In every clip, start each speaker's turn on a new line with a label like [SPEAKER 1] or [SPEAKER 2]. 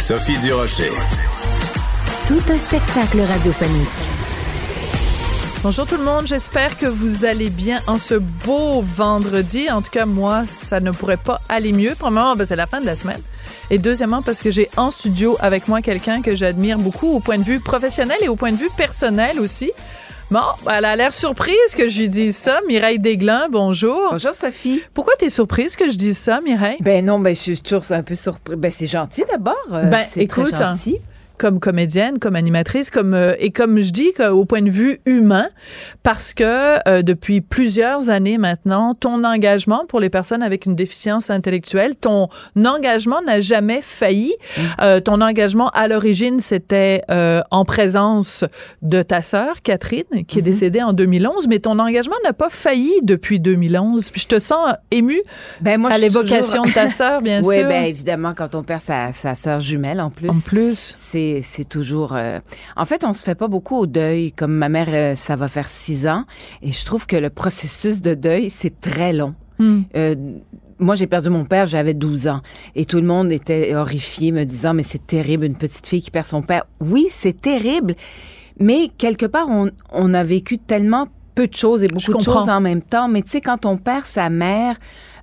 [SPEAKER 1] Sophie Durocher.
[SPEAKER 2] Tout un spectacle radiophonique.
[SPEAKER 3] Bonjour tout le monde, j'espère que vous allez bien en ce beau vendredi. En tout cas, moi, ça ne pourrait pas aller mieux. Premièrement, ben, c'est la fin de la semaine. Et deuxièmement, parce que j'ai en studio avec moi quelqu'un que j'admire beaucoup au point de vue professionnel et au point de vue personnel aussi. Bon, elle a l'air surprise que je lui dise ça. Mireille Desglin, bonjour.
[SPEAKER 4] Bonjour Sophie.
[SPEAKER 3] Pourquoi tu es surprise que je dise ça, Mireille?
[SPEAKER 4] Ben non, ben je suis toujours un peu surprise. Ben c'est gentil d'abord. Euh,
[SPEAKER 3] Ben,
[SPEAKER 4] très
[SPEAKER 3] écoute, hein,
[SPEAKER 4] gentil.
[SPEAKER 3] Comme comédienne, comme animatrice, comme euh, et comme je dis au point de vue humain, parce que euh, depuis plusieurs années maintenant, ton engagement pour les personnes avec une déficience intellectuelle, ton engagement n'a jamais failli. Euh, ton engagement à l'origine, c'était en présence de ta sœur Catherine, qui est décédée en 2011, mais ton engagement n'a pas failli depuis 2011. Puis je te sens émue
[SPEAKER 4] Ben moi
[SPEAKER 3] à l'évocation
[SPEAKER 4] toujours-
[SPEAKER 3] de ta sœur, bien
[SPEAKER 4] Oui,
[SPEAKER 3] sûr.
[SPEAKER 4] ben évidemment quand on perd sa, sa sœur jumelle en plus.
[SPEAKER 3] en plus.
[SPEAKER 4] C'est, c'est toujours. euh, En fait, on se fait pas beaucoup au deuil. Comme ma mère, euh, ça va faire six ans, et je trouve que le processus de deuil c'est très long.
[SPEAKER 3] Hmm.
[SPEAKER 4] Euh, moi, j'ai perdu mon père, j'avais 12 ans. Et tout le monde était horrifié, me disant, mais c'est terrible, une petite fille qui perd son père. Oui, c'est terrible. Mais quelque part, on, on a vécu tellement peu de choses et beaucoup de choses en même temps. Mais tu sais, quand on perd sa mère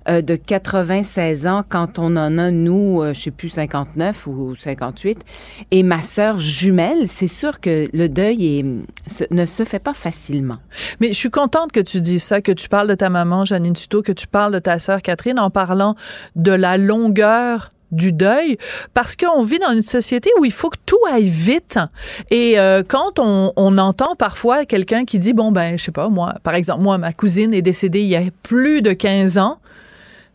[SPEAKER 4] euh, de 96 ans, quand on en a, nous, euh, je sais plus, 59 ou 58, et ma sœur jumelle, c'est sûr que le deuil est, se- ne se fait pas facilement.
[SPEAKER 3] Mais je suis contente que tu dises ça, que tu parles de ta maman, Janine Tuto, que tu parles de ta sœur Catherine en parlant de la longueur du deuil parce qu'on vit dans une société où il faut que tout aille vite et euh, quand on, on entend parfois quelqu'un qui dit bon ben je sais pas moi par exemple moi ma cousine est décédée il y a plus de 15 ans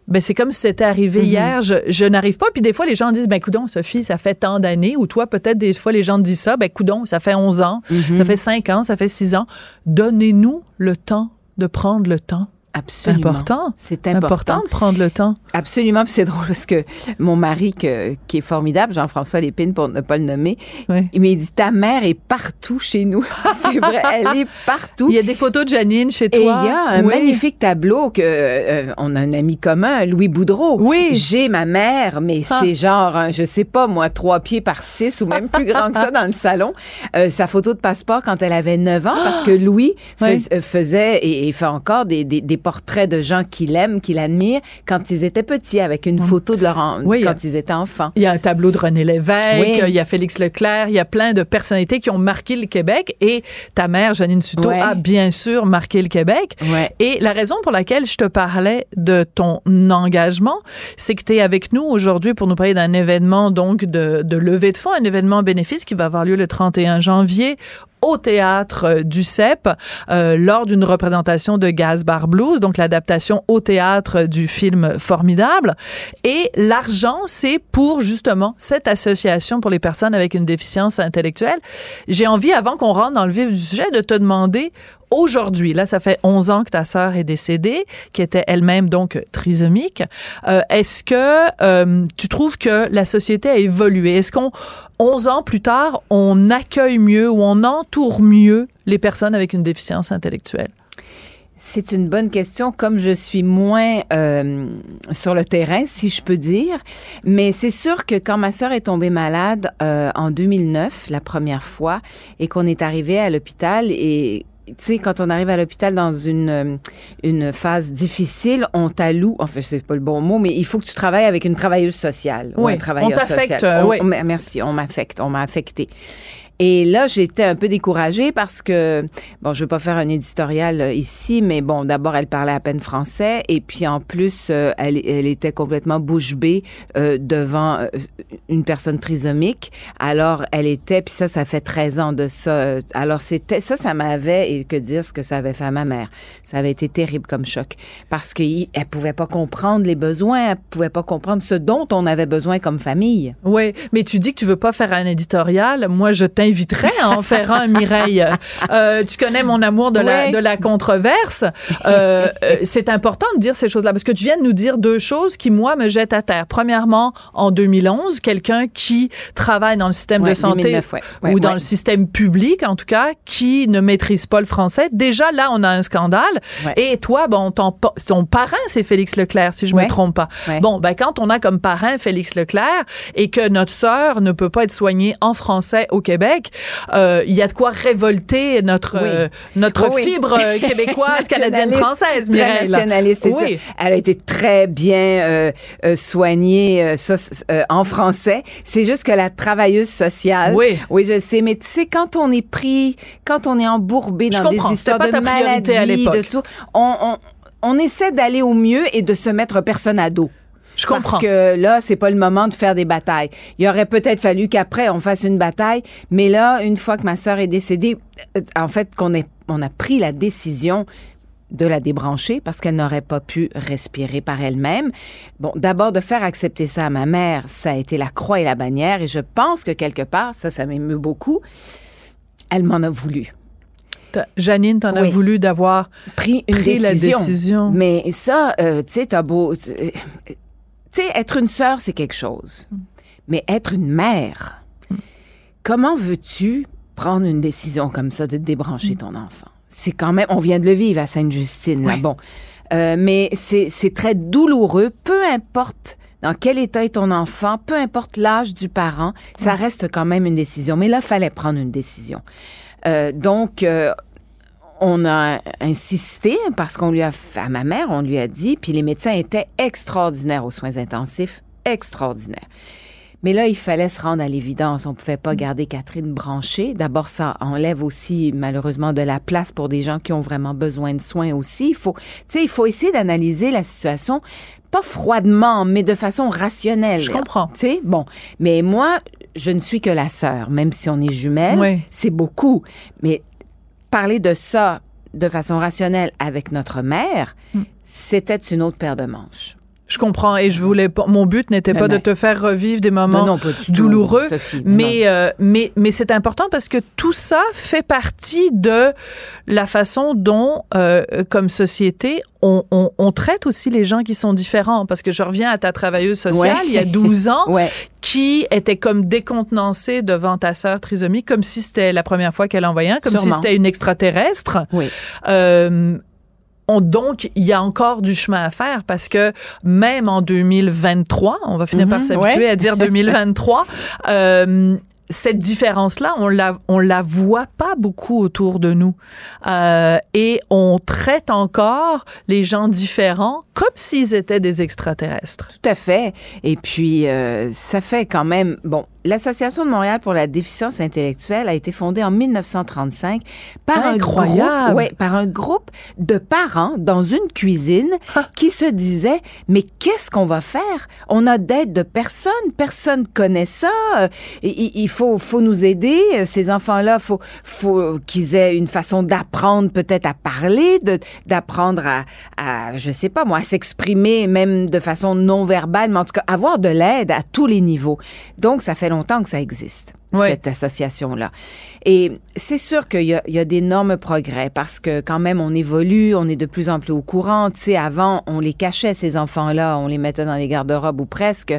[SPEAKER 3] ben c'est comme si c'était arrivé
[SPEAKER 4] Mhm.
[SPEAKER 3] hier. Je, je n'arrive pas. Puis des fois, les gens disent, ben coudon, Sophie, ça fait tant d'années. Ou toi, peut-être des fois, les gens te disent ça. Ben coudon, ça fait 11 ans,
[SPEAKER 4] Mhm.
[SPEAKER 3] ça fait 5 ans, ça fait 6 ans. Donnez-nous le temps de prendre le temps. C'est
[SPEAKER 4] Absolument.
[SPEAKER 3] important.
[SPEAKER 4] C'est
[SPEAKER 3] Important.
[SPEAKER 4] important.
[SPEAKER 3] de prendre le temps.
[SPEAKER 4] Absolument, c'est drôle parce que mon mari, que- qui est formidable, Jean-François Lépine, pour ne pas le nommer,
[SPEAKER 3] Oui.
[SPEAKER 4] il m'a dit Ta mère est partout chez nous. c'est vrai, elle est partout.
[SPEAKER 3] Il y a des photos de Janine chez
[SPEAKER 4] Et
[SPEAKER 3] toi.
[SPEAKER 4] il y a un
[SPEAKER 3] Oui.
[SPEAKER 4] magnifique tableau que euh, on a un ami commun, Louis Boudreau.
[SPEAKER 3] Oui.
[SPEAKER 4] J'ai ma mère, mais
[SPEAKER 3] Ah.
[SPEAKER 4] c'est genre, un, je sais pas moi, trois pieds par six ou même plus grand que ça dans le salon. Euh, sa photo de passeport quand elle avait 9 ans, parce que Louis fais-
[SPEAKER 3] Oui.
[SPEAKER 4] euh, faisait et, et fait encore des, des, des portraits de gens qu'il aime, qu'il admire, quand ils étaient petits, avec une photo de leur en-
[SPEAKER 3] Oui, a-
[SPEAKER 4] quand ils étaient enfants.
[SPEAKER 3] Il y a un tableau de René Lévesque,
[SPEAKER 4] Oui.
[SPEAKER 3] il y a Félix Leclerc, il y a plein de personnalités qui ont marqué le Québec et ta mère, Janine Suto,
[SPEAKER 4] Ouais.
[SPEAKER 3] a bien sûr marqué le Québec.
[SPEAKER 4] Ouais.
[SPEAKER 3] Et la raison pour laquelle je te parlais de ton engagement, c'est que tu es avec nous aujourd'hui pour nous parler d'un événement donc de, de levée de fonds, un événement bénéfice qui va avoir lieu le 31 janvier au théâtre du CEP euh, lors d'une représentation de Gaz Bar Blues, donc l'adaptation au théâtre du film Formidable. Et l'argent, c'est pour justement cette association pour les personnes avec une déficience intellectuelle. J'ai envie, avant qu'on rentre dans le vif du sujet, de te demander aujourd'hui, là, ça fait 11 ans que ta sœur est décédée, qui était elle-même donc trisomique. Euh, Est-ce que euh, tu trouves que la société a évolué? Est-ce qu'on, 11 ans plus tard, on accueille mieux ou on entoure mieux les personnes avec une déficience intellectuelle?
[SPEAKER 4] C'est une bonne question, comme je suis moins euh, sur le terrain, si je peux dire. Mais c'est sûr que quand ma sœur est tombée malade en 2009, la première fois, et qu'on est arrivé à l'hôpital et tu sais, quand on arrive à l'hôpital dans une, euh, une phase difficile, on t'alloue, enfin, c'est pas le bon mot, mais il faut que tu travailles avec une travailleuse sociale. ou
[SPEAKER 3] Oui,
[SPEAKER 4] un travailleur
[SPEAKER 3] on t'affecte, euh,
[SPEAKER 4] On-
[SPEAKER 3] oui.
[SPEAKER 4] merci, on m'affecte, on m'a affecté. Et là, j'étais un peu découragée parce que, bon, je veux pas faire un éditorial euh, ici, mais bon, d'abord, elle parlait à peine français et puis en plus, euh, elle, était complètement bouche bée euh, devant une personne trisomique. Alors, elle était, puis ça, ça fait 13 ans de ça. Alors, c'était ça, ça m'avait, et que dire ce que ça avait fait à ma mère. Ça avait été terrible comme choc parce qu'elle pouvait pas comprendre les besoins, elle pouvait pas comprendre ce dont on avait besoin comme famille.
[SPEAKER 3] Oui, mais tu dis que tu veux pas faire un éditorial. Moi, je t'inviterais à en faire un, Mireille. Euh, tu connais mon amour de, la, de la controverse. Euh, euh, c'est important de dire ces choses-là parce que tu viens de nous dire deux choses qui, moi, me jettent à terre. Premièrement, en 2011, quelqu'un qui travaille dans le système
[SPEAKER 4] Ouais,
[SPEAKER 3] de santé
[SPEAKER 4] 2009, ouais. Ouais,
[SPEAKER 3] ou dans le système public, en tout cas, qui ne maîtrise pas le français. Déjà, là, on a un scandale. Et toi, bon, ton, ton parrain, c'est Félix Leclerc, si je
[SPEAKER 4] Ouais.
[SPEAKER 3] me trompe pas. Bon, ben, quand on a comme parrain Félix Leclerc et que notre sœur ne peut pas être soignée en français au Québec, euh, il y a de quoi révolter notre,
[SPEAKER 4] Oui.
[SPEAKER 3] euh, notre
[SPEAKER 4] Oui,
[SPEAKER 3] fibre euh, québécoise, canadienne, française, Mireille.
[SPEAKER 4] nationaliste,
[SPEAKER 3] Oui.
[SPEAKER 4] ça. Elle a été très bien euh, soignée en français. C'est juste que la travailleuse sociale.
[SPEAKER 3] Oui.
[SPEAKER 4] Oui, je sais. Mais tu sais, quand on est pris, quand on est embourbé dans des histoires de
[SPEAKER 3] à
[SPEAKER 4] maladies, de tout, on, on, on essaie d'aller au mieux et de se mettre personne à dos.
[SPEAKER 3] Je comprends.
[SPEAKER 4] Parce que là, c'est pas le moment de faire des batailles. Il aurait peut-être fallu qu'après on fasse une bataille, mais là, une fois que ma sœur est décédée, euh, en fait, qu'on on a pris la décision de la débrancher parce qu'elle n'aurait pas pu respirer par elle-même. Bon, d'abord de faire accepter ça à ma mère, ça a été la croix et la bannière et je pense que quelque part, ça, ça m'émeut beaucoup. Elle m'en a voulu.
[SPEAKER 3] Janine, t'en as
[SPEAKER 4] Oui.
[SPEAKER 3] voulu d'avoir
[SPEAKER 4] Pris une
[SPEAKER 3] pris la
[SPEAKER 4] décision.
[SPEAKER 3] décision.
[SPEAKER 4] Mais ça, euh, tu sais, t'as beau. Tu sais, être une sœur, c'est quelque chose. Mais être une mère, comment veux-tu prendre une décision comme ça de débrancher ton enfant? C'est quand même. On vient de le vivre à Sainte-Justine, là. Bon. Euh, mais c'est c'est très douloureux, peu importe dans quel état est ton enfant, peu importe l'âge du parent, ça reste quand même une décision. Mais là, fallait prendre une décision. Euh, donc, euh, on a insisté parce qu'on lui a fait, à ma mère, on lui a dit, puis les médecins étaient extraordinaires aux soins intensifs, extraordinaires. Mais là, il fallait se rendre à l'évidence. On pouvait pas garder Catherine branchée. D'abord, ça enlève aussi, malheureusement, de la place pour des gens qui ont vraiment besoin de soins aussi. Il faut, tu sais, il faut essayer d'analyser la situation, pas froidement, mais de façon rationnelle.
[SPEAKER 3] Je comprends.
[SPEAKER 4] Tu sais, bon. Mais moi, je ne suis que la sœur, même si on est jumelles.
[SPEAKER 3] Oui.
[SPEAKER 4] C'est beaucoup. Mais parler de ça de façon rationnelle avec notre mère,
[SPEAKER 3] Hmm.
[SPEAKER 4] c'était une autre paire de manches.
[SPEAKER 3] Je comprends et je voulais pas. Mon but n'était
[SPEAKER 4] Mais
[SPEAKER 3] pas de te faire revivre des moments
[SPEAKER 4] Non, non, pas du tout,
[SPEAKER 3] douloureux, mais euh, mais mais c'est important parce que tout ça fait partie de la façon dont, euh, comme société, on, on, on traite aussi les gens qui sont différents. Parce que je reviens à ta travailleuse sociale
[SPEAKER 4] Ouais.
[SPEAKER 3] il y a 12 ans.
[SPEAKER 4] Ouais.
[SPEAKER 3] qui était comme décontenancée devant ta sœur trisomique, comme si c'était la première fois qu'elle en voyait un, comme si c'était une extraterrestre.
[SPEAKER 4] Oui.
[SPEAKER 3] Euh, on, donc, il y a encore du chemin à faire parce que même en 2023, on va finir par
[SPEAKER 4] Mhm,
[SPEAKER 3] s'habituer
[SPEAKER 4] ouais.
[SPEAKER 3] à dire 2023, euh, cette différence-là, on la, on la voit pas beaucoup autour de nous. Euh, et on traite encore les gens différents comme s'ils étaient des extraterrestres.
[SPEAKER 4] Tout à fait. Et puis, euh, ça fait quand même... Bon, l'Association de Montréal pour la déficience intellectuelle a été fondée en 1935 par un groupe, ouais, par un groupe de parents dans une cuisine qui se disaient mais qu'est-ce qu'on va faire? On a d'aide de personne, personne connaît ça. Euh, Il, il faut, faut nous aider. Euh, Ces enfants-là, faut, faut qu'ils aient une façon d'apprendre peut-être à parler, de d'apprendre à, à, je sais pas moi, à s'exprimer même de façon non verbale, mais en tout cas avoir de l'aide à tous les niveaux. Donc ça fait longtemps que ça existe.
[SPEAKER 3] Oui.
[SPEAKER 4] cette association-là. Et c'est sûr qu'il y a, il y a d'énormes progrès parce que quand même, on évolue, on est de plus en plus au courant. Tu sais, avant, on les cachait, ces enfants-là, on les mettait dans les garde-robes ou presque.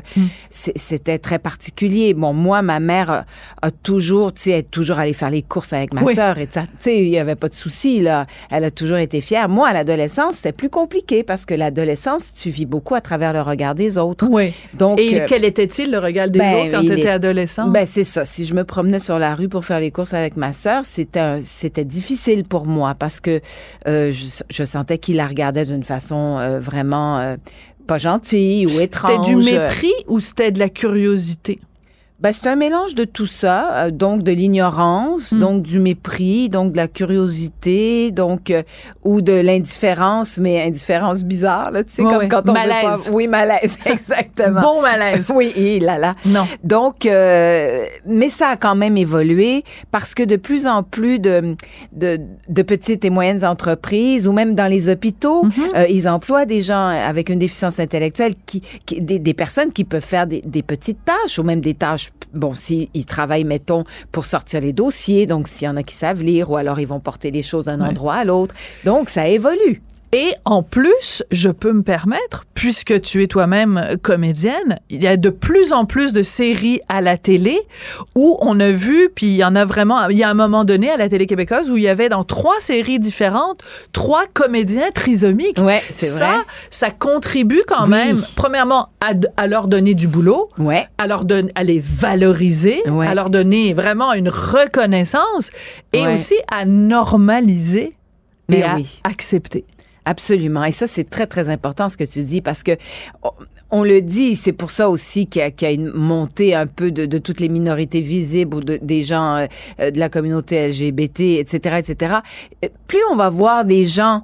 [SPEAKER 4] C'est- C'était très particulier. Bon, moi, ma mère a, a toujours, tu sais, elle est toujours allée faire les courses avec ma
[SPEAKER 3] Oui.
[SPEAKER 4] sœur et ça, tu sais, il y avait pas de souci, là. Elle a toujours été fière. Moi, à l'adolescence, c'était plus compliqué parce que l'adolescence, tu vis beaucoup à travers le regard des autres.
[SPEAKER 3] Oui.
[SPEAKER 4] Donc,
[SPEAKER 3] Et
[SPEAKER 4] euh,
[SPEAKER 3] quel était-il le regard des
[SPEAKER 4] ben,
[SPEAKER 3] autres quand tu étais
[SPEAKER 4] est-
[SPEAKER 3] adolescent?
[SPEAKER 4] ben c'est ça. Si je me promenais sur la rue pour faire les courses avec ma sœur, c'était c'était difficile pour moi parce que euh, je, je sentais qu'il la regardait d'une façon euh, vraiment euh, pas gentille ou
[SPEAKER 3] c'était
[SPEAKER 4] étrange.
[SPEAKER 3] du mépris ou c'était de la curiosité?
[SPEAKER 4] Ben, c'est un mélange de tout ça, euh, donc de l'ignorance,
[SPEAKER 3] Mm.
[SPEAKER 4] donc du mépris, donc de la curiosité, donc euh, ou de l'indifférence, mais indifférence bizarre, là, tu sais, comme quand on veut
[SPEAKER 3] Malaise.
[SPEAKER 4] pas- Oui, malaise, exactement.
[SPEAKER 3] Bon malaise.
[SPEAKER 4] Oui, et là là.
[SPEAKER 3] Non.
[SPEAKER 4] Donc, euh, mais ça a quand même évolué parce que de plus en plus de, de, de petites et moyennes entreprises ou même dans les hôpitaux, euh, ils emploient des gens avec une déficience intellectuelle, qui, qui- des, des personnes qui peuvent faire des, des petites tâches ou même des tâches, bon, s'ils ils travaillent, mettons, pour sortir les dossiers, donc s'il y en a qui savent lire ou alors ils vont porter les choses d'un
[SPEAKER 3] Ouais.
[SPEAKER 4] endroit à l'autre. Donc, ça évolue.
[SPEAKER 3] Et en plus, je peux me permettre, puisque tu es toi-même euh, comédienne, il y a de plus en plus de séries à la télé où on a vu, puis il y en a vraiment, il y a un moment donné à la télé québécoise où il y avait dans trois séries différentes trois comédiens trisomiques.
[SPEAKER 4] Ouais,
[SPEAKER 3] ça,
[SPEAKER 4] vrai.
[SPEAKER 3] ça contribue quand
[SPEAKER 4] Oui.
[SPEAKER 3] même, premièrement, à, leur donner du boulot,
[SPEAKER 4] Ouais.
[SPEAKER 3] à, leur don- à les valoriser,
[SPEAKER 4] Ouais.
[SPEAKER 3] à leur donner vraiment une reconnaissance et aussi à normaliser
[SPEAKER 4] Mais
[SPEAKER 3] et à
[SPEAKER 4] oui.
[SPEAKER 3] accepter.
[SPEAKER 4] Absolument. Et ça, c'est très, très important ce que tu dis parce que on- on le dit, c'est pour ça aussi qu'il y, a- une montée un peu de, toutes les minorités visibles ou de- des gens euh, euh, de la communauté LGBT, etc., etc. Euh, Plus on va voir des gens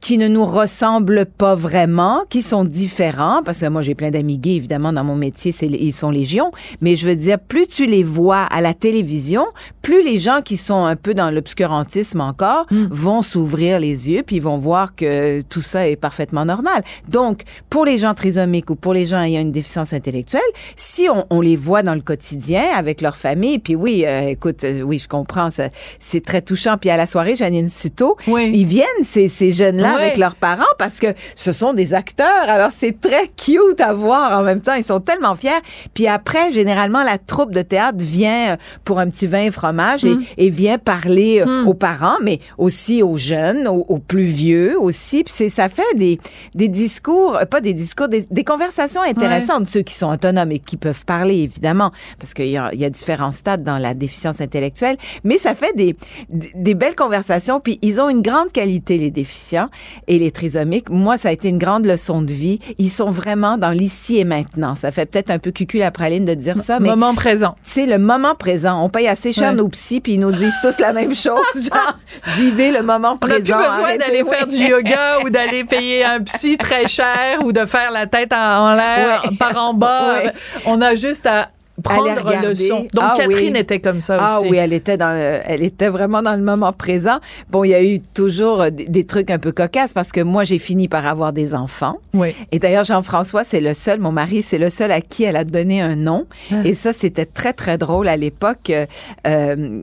[SPEAKER 4] qui ne nous ressemblent pas vraiment, qui sont différents, parce que moi j'ai plein d'amis gays, évidemment, dans mon métier, c'est, ils sont légion, mais je veux dire, plus tu les vois à la télévision, plus les gens qui sont un peu dans l'obscurantisme encore vont s'ouvrir les yeux, puis ils vont voir que tout ça est parfaitement normal. Donc, pour les gens trisomiques ou pour les gens ayant une déficience intellectuelle, si on, on les voit dans le quotidien avec leur famille, puis oui, euh, écoute, euh, oui, je comprends, ça, c'est très touchant. Puis à la soirée, Janine Suto,
[SPEAKER 3] Oui.
[SPEAKER 4] ils viennent, ces, ces
[SPEAKER 3] Ouais.
[SPEAKER 4] avec leurs parents, parce que ce sont des acteurs. Alors, c'est très cute à voir en même temps. Ils sont tellement fiers. Puis après, généralement, la troupe de théâtre vient euh, pour un petit vin et fromage et, et vient parler euh, aux parents, mais aussi aux jeunes, aux, aux plus vieux aussi. Puis ça fait des, des discours, euh, pas des discours, des, des conversations intéressantes, ceux qui sont autonomes et qui peuvent parler, évidemment, parce qu'il y y a différents stades dans la déficience intellectuelle. Mais ça fait des, des des belles conversations. Puis ils ont une grande qualité, les déficients et les trisomiques. Moi, ça a été une grande leçon de vie. Ils sont vraiment dans l'ici et maintenant. Ça fait peut-être un peu cucul la praline de dire ça, mais
[SPEAKER 3] Moment présent.
[SPEAKER 4] c'est le moment présent. On paye assez cher
[SPEAKER 3] Ouais.
[SPEAKER 4] nos psys, puis ils nous disent tous la même chose. Genre, vivez le moment
[SPEAKER 3] On n'a
[SPEAKER 4] présent.
[SPEAKER 3] plus besoin d'aller faire du yoga ou d'aller payer un psy très cher ou de faire la tête en, en l'air
[SPEAKER 4] Ouais.
[SPEAKER 3] par en bas.
[SPEAKER 4] Ouais.
[SPEAKER 3] On a juste à prendre le son. Donc
[SPEAKER 4] Ah
[SPEAKER 3] Catherine
[SPEAKER 4] oui.
[SPEAKER 3] était comme ça
[SPEAKER 4] Ah
[SPEAKER 3] aussi.
[SPEAKER 4] oui, elle était dans le- elle était vraiment dans le moment présent. Bon, il y a eu toujours euh, des, des trucs un peu cocasses parce que moi j'ai fini par avoir des enfants.
[SPEAKER 3] Oui.
[SPEAKER 4] Et d'ailleurs Jean-François, c'est le seul, mon mari, c'est le seul à qui elle a donné un nom.
[SPEAKER 3] Ah.
[SPEAKER 4] Et ça c'était très très drôle à l'époque. Euh, euh,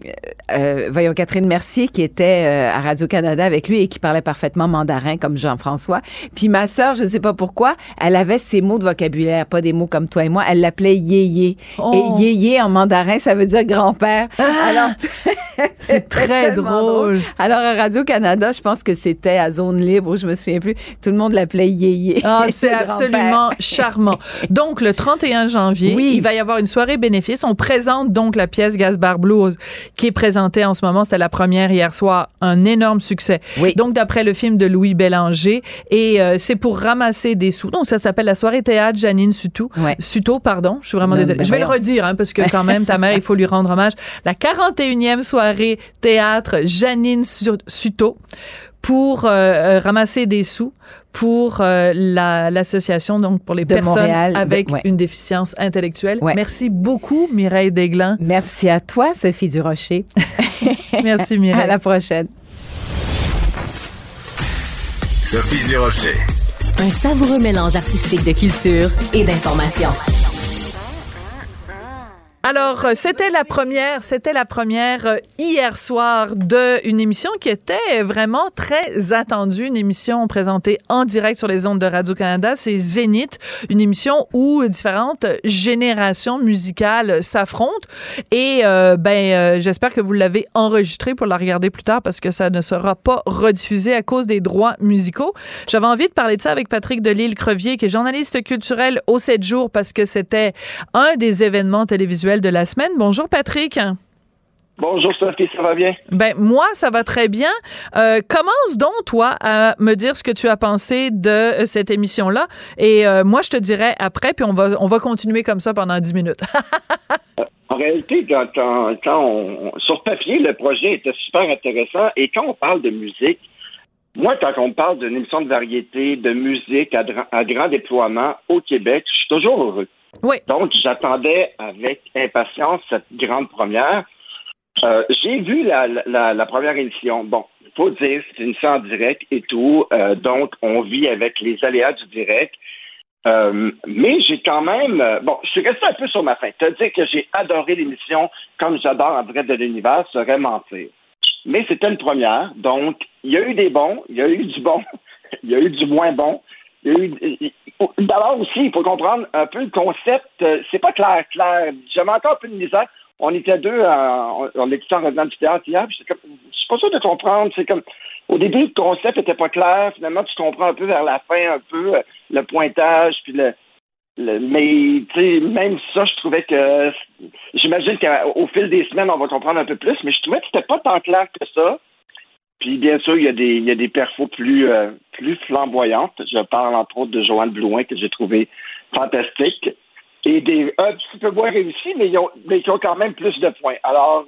[SPEAKER 4] euh, voyons Catherine Mercier qui était euh, à Radio Canada avec lui et qui parlait parfaitement mandarin comme Jean-François. Puis ma sœur, je sais pas pourquoi, elle avait ses mots de vocabulaire, pas des mots comme toi et moi. Elle l'appelait yéyé.
[SPEAKER 3] Oh.
[SPEAKER 4] Et yéyé en mandarin, ça veut dire grand-père. Alors
[SPEAKER 3] C'est très drôle.
[SPEAKER 4] Alors à Radio Canada, je pense que c'était à zone libre, je me souviens plus. Tout le monde l'appelait yéyé.
[SPEAKER 3] Ah, c'est absolument charmant. Donc, le 31 janvier,
[SPEAKER 4] Oui.
[SPEAKER 3] il va y avoir une soirée bénéfice. On présente donc la pièce Gaspard Blues qui est présentée en ce moment. C'était la première hier soir. Un énorme succès.
[SPEAKER 4] Oui.
[SPEAKER 3] Donc, d'après le film de Louis Bélanger. Et euh, c'est pour ramasser des sous. Donc, ça s'appelle la soirée théâtre Janine Suto.
[SPEAKER 4] Ouais.
[SPEAKER 3] Suto, pardon. Je suis vraiment
[SPEAKER 4] Non,
[SPEAKER 3] désolée.
[SPEAKER 4] ben
[SPEAKER 3] je vais le redire, hein, parce que quand même, ta mère, il faut lui rendre hommage. La 41e soirée théâtre Janine Su- Suto pour euh, euh, ramasser des sous pour euh, la- l'association donc pour les
[SPEAKER 4] De
[SPEAKER 3] personnes
[SPEAKER 4] Montréal, de-
[SPEAKER 3] avec
[SPEAKER 4] ouais.
[SPEAKER 3] une déficience intellectuelle.
[SPEAKER 4] Ouais.
[SPEAKER 3] Merci beaucoup Mireille Desglans.
[SPEAKER 4] Merci à toi, Sophie Durocher.
[SPEAKER 3] Merci
[SPEAKER 4] À
[SPEAKER 3] Mireille.
[SPEAKER 4] la prochaine.
[SPEAKER 1] Sophie Durocher.
[SPEAKER 2] Un savoureux mélange artistique de culture et d'information.
[SPEAKER 3] Alors, euh, c'était la première, c'était la première euh, hier soir de une émission qui était vraiment très attendue, une émission présentée en direct sur les ondes de Radio-Canada, c'est Zénith, une émission où différentes générations musicales s'affrontent et euh, ben euh, j'espère que vous l'avez enregistrée pour la regarder plus tard parce que ça ne sera pas rediffusé à cause des droits musicaux. J'avais envie de parler de ça avec Patrick Delisle-Crevier qui est journaliste culturel au 7 jours parce que c'était un des événements télévisuels de la semaine. Bonjour Patrick.
[SPEAKER 5] Bonjour Sophie, ça va bien?
[SPEAKER 3] Ben moi, ça va très bien. Euh, commence donc toi à me dire ce que tu as pensé de cette émission-là, et euh, moi je te dirai après, puis on va on va continuer comme ça pendant dix minutes.
[SPEAKER 5] en réalité, quand, on, sur papier, le projet était super intéressant, et quand on parle de musique, moi, quand on parle d'une émission de variété, de musique à, à grand déploiement au Québec, je suis toujours heureux. Donc, j'attendais avec impatience cette grande première. Euh, j'ai vu la, première émission. Bon, il faut dire, c'est une émission en direct et tout. Euh, donc, on vit avec les aléas du direct. Euh, mais j'ai quand même. bon, je suis resté un peu sur ma fin. Te dire que j'ai adoré l'émission comme j'adore en direct de l'univers serait mentir. Mais c'était une première. Donc, il y a eu des bons, il y a eu du bon, il y a eu du moins bon. D'abord aussi, il faut comprendre un peu le concept. C'est pas clair, clair. J'avais encore un peu de misère on était deux, en, on était en revenant du théâtre hier, je suis pas sûr de comprendre. C'est comme, au début, le concept était pas clair. Finalement, tu comprends un peu vers la fin, un peu euh, le pointage, puis le, mais tu sais, même ça, je trouvais que j'imagine qu'au fil des semaines, on va comprendre un peu plus, mais je trouvais que c'était pas tant clair que ça. Puis bien sûr, il y a des il y a des perfos plus euh, plus flamboyantes. Je parle entre autres de Joanne Blouin que j'ai trouvé fantastique et des un petit peu moins réussis, mais, ils ont, mais qui ont quand même plus de points. Alors,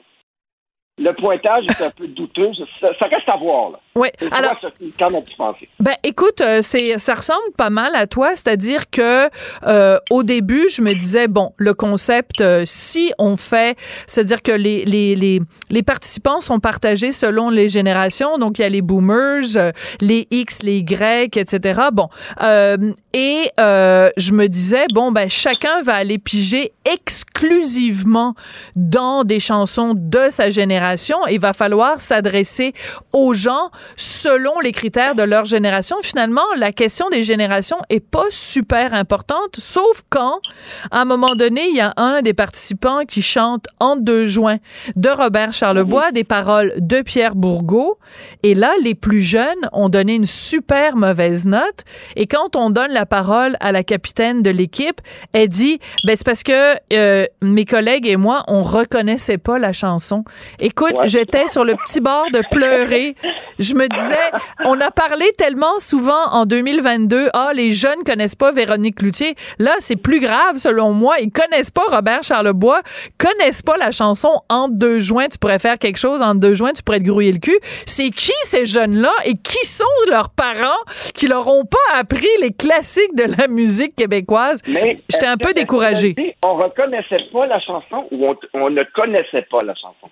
[SPEAKER 5] le pointage est un peu douteux. Ça, reste à voir. Là.
[SPEAKER 3] Oui. Alors, Ben, écoute, euh, c'est, ça ressemble pas mal à toi, c'est-à-dire que euh, au début, je me disais bon, le concept, euh, si on fait, c'est-à-dire que les, les, les, les participants sont partagés selon les générations, donc il y a les boomers, les X, les Y, etc. Bon, et je me disais bon, ben chacun va aller piger exclusivement dans des chansons de sa génération il va falloir s'adresser aux gens selon les critères de leur génération. Finalement, la question des générations est pas super importante, sauf quand, à un moment donné, il y a un des participants qui chante En deux joints de Robert Charlebois, des paroles de Pierre Bourgault. Et là, les plus jeunes ont donné une super mauvaise note. Et quand on donne la parole à la capitaine de l'équipe, elle dit, ben, c'est parce que euh, mes collègues et moi, on reconnaissait pas la chanson. Et Écoute, j'étais sur le petit bord de pleurer. Je me disais, on a parlé tellement souvent en 2022, ah, les jeunes connaissent pas Véronique Cloutier. Là, c'est plus grave, selon moi. Ils connaissent pas Robert Charlebois, connaissent pas la chanson Entre deux joints, tu pourrais faire quelque chose, entre deux joints, tu pourrais te grouiller le cul. C'est qui ces jeunes-là et qui sont leurs parents qui leur ont pas appris les classiques de la musique québécoise? J'étais un peu découragée.
[SPEAKER 5] On reconnaissait pas la chanson ou on, on ne connaissait pas la chanson?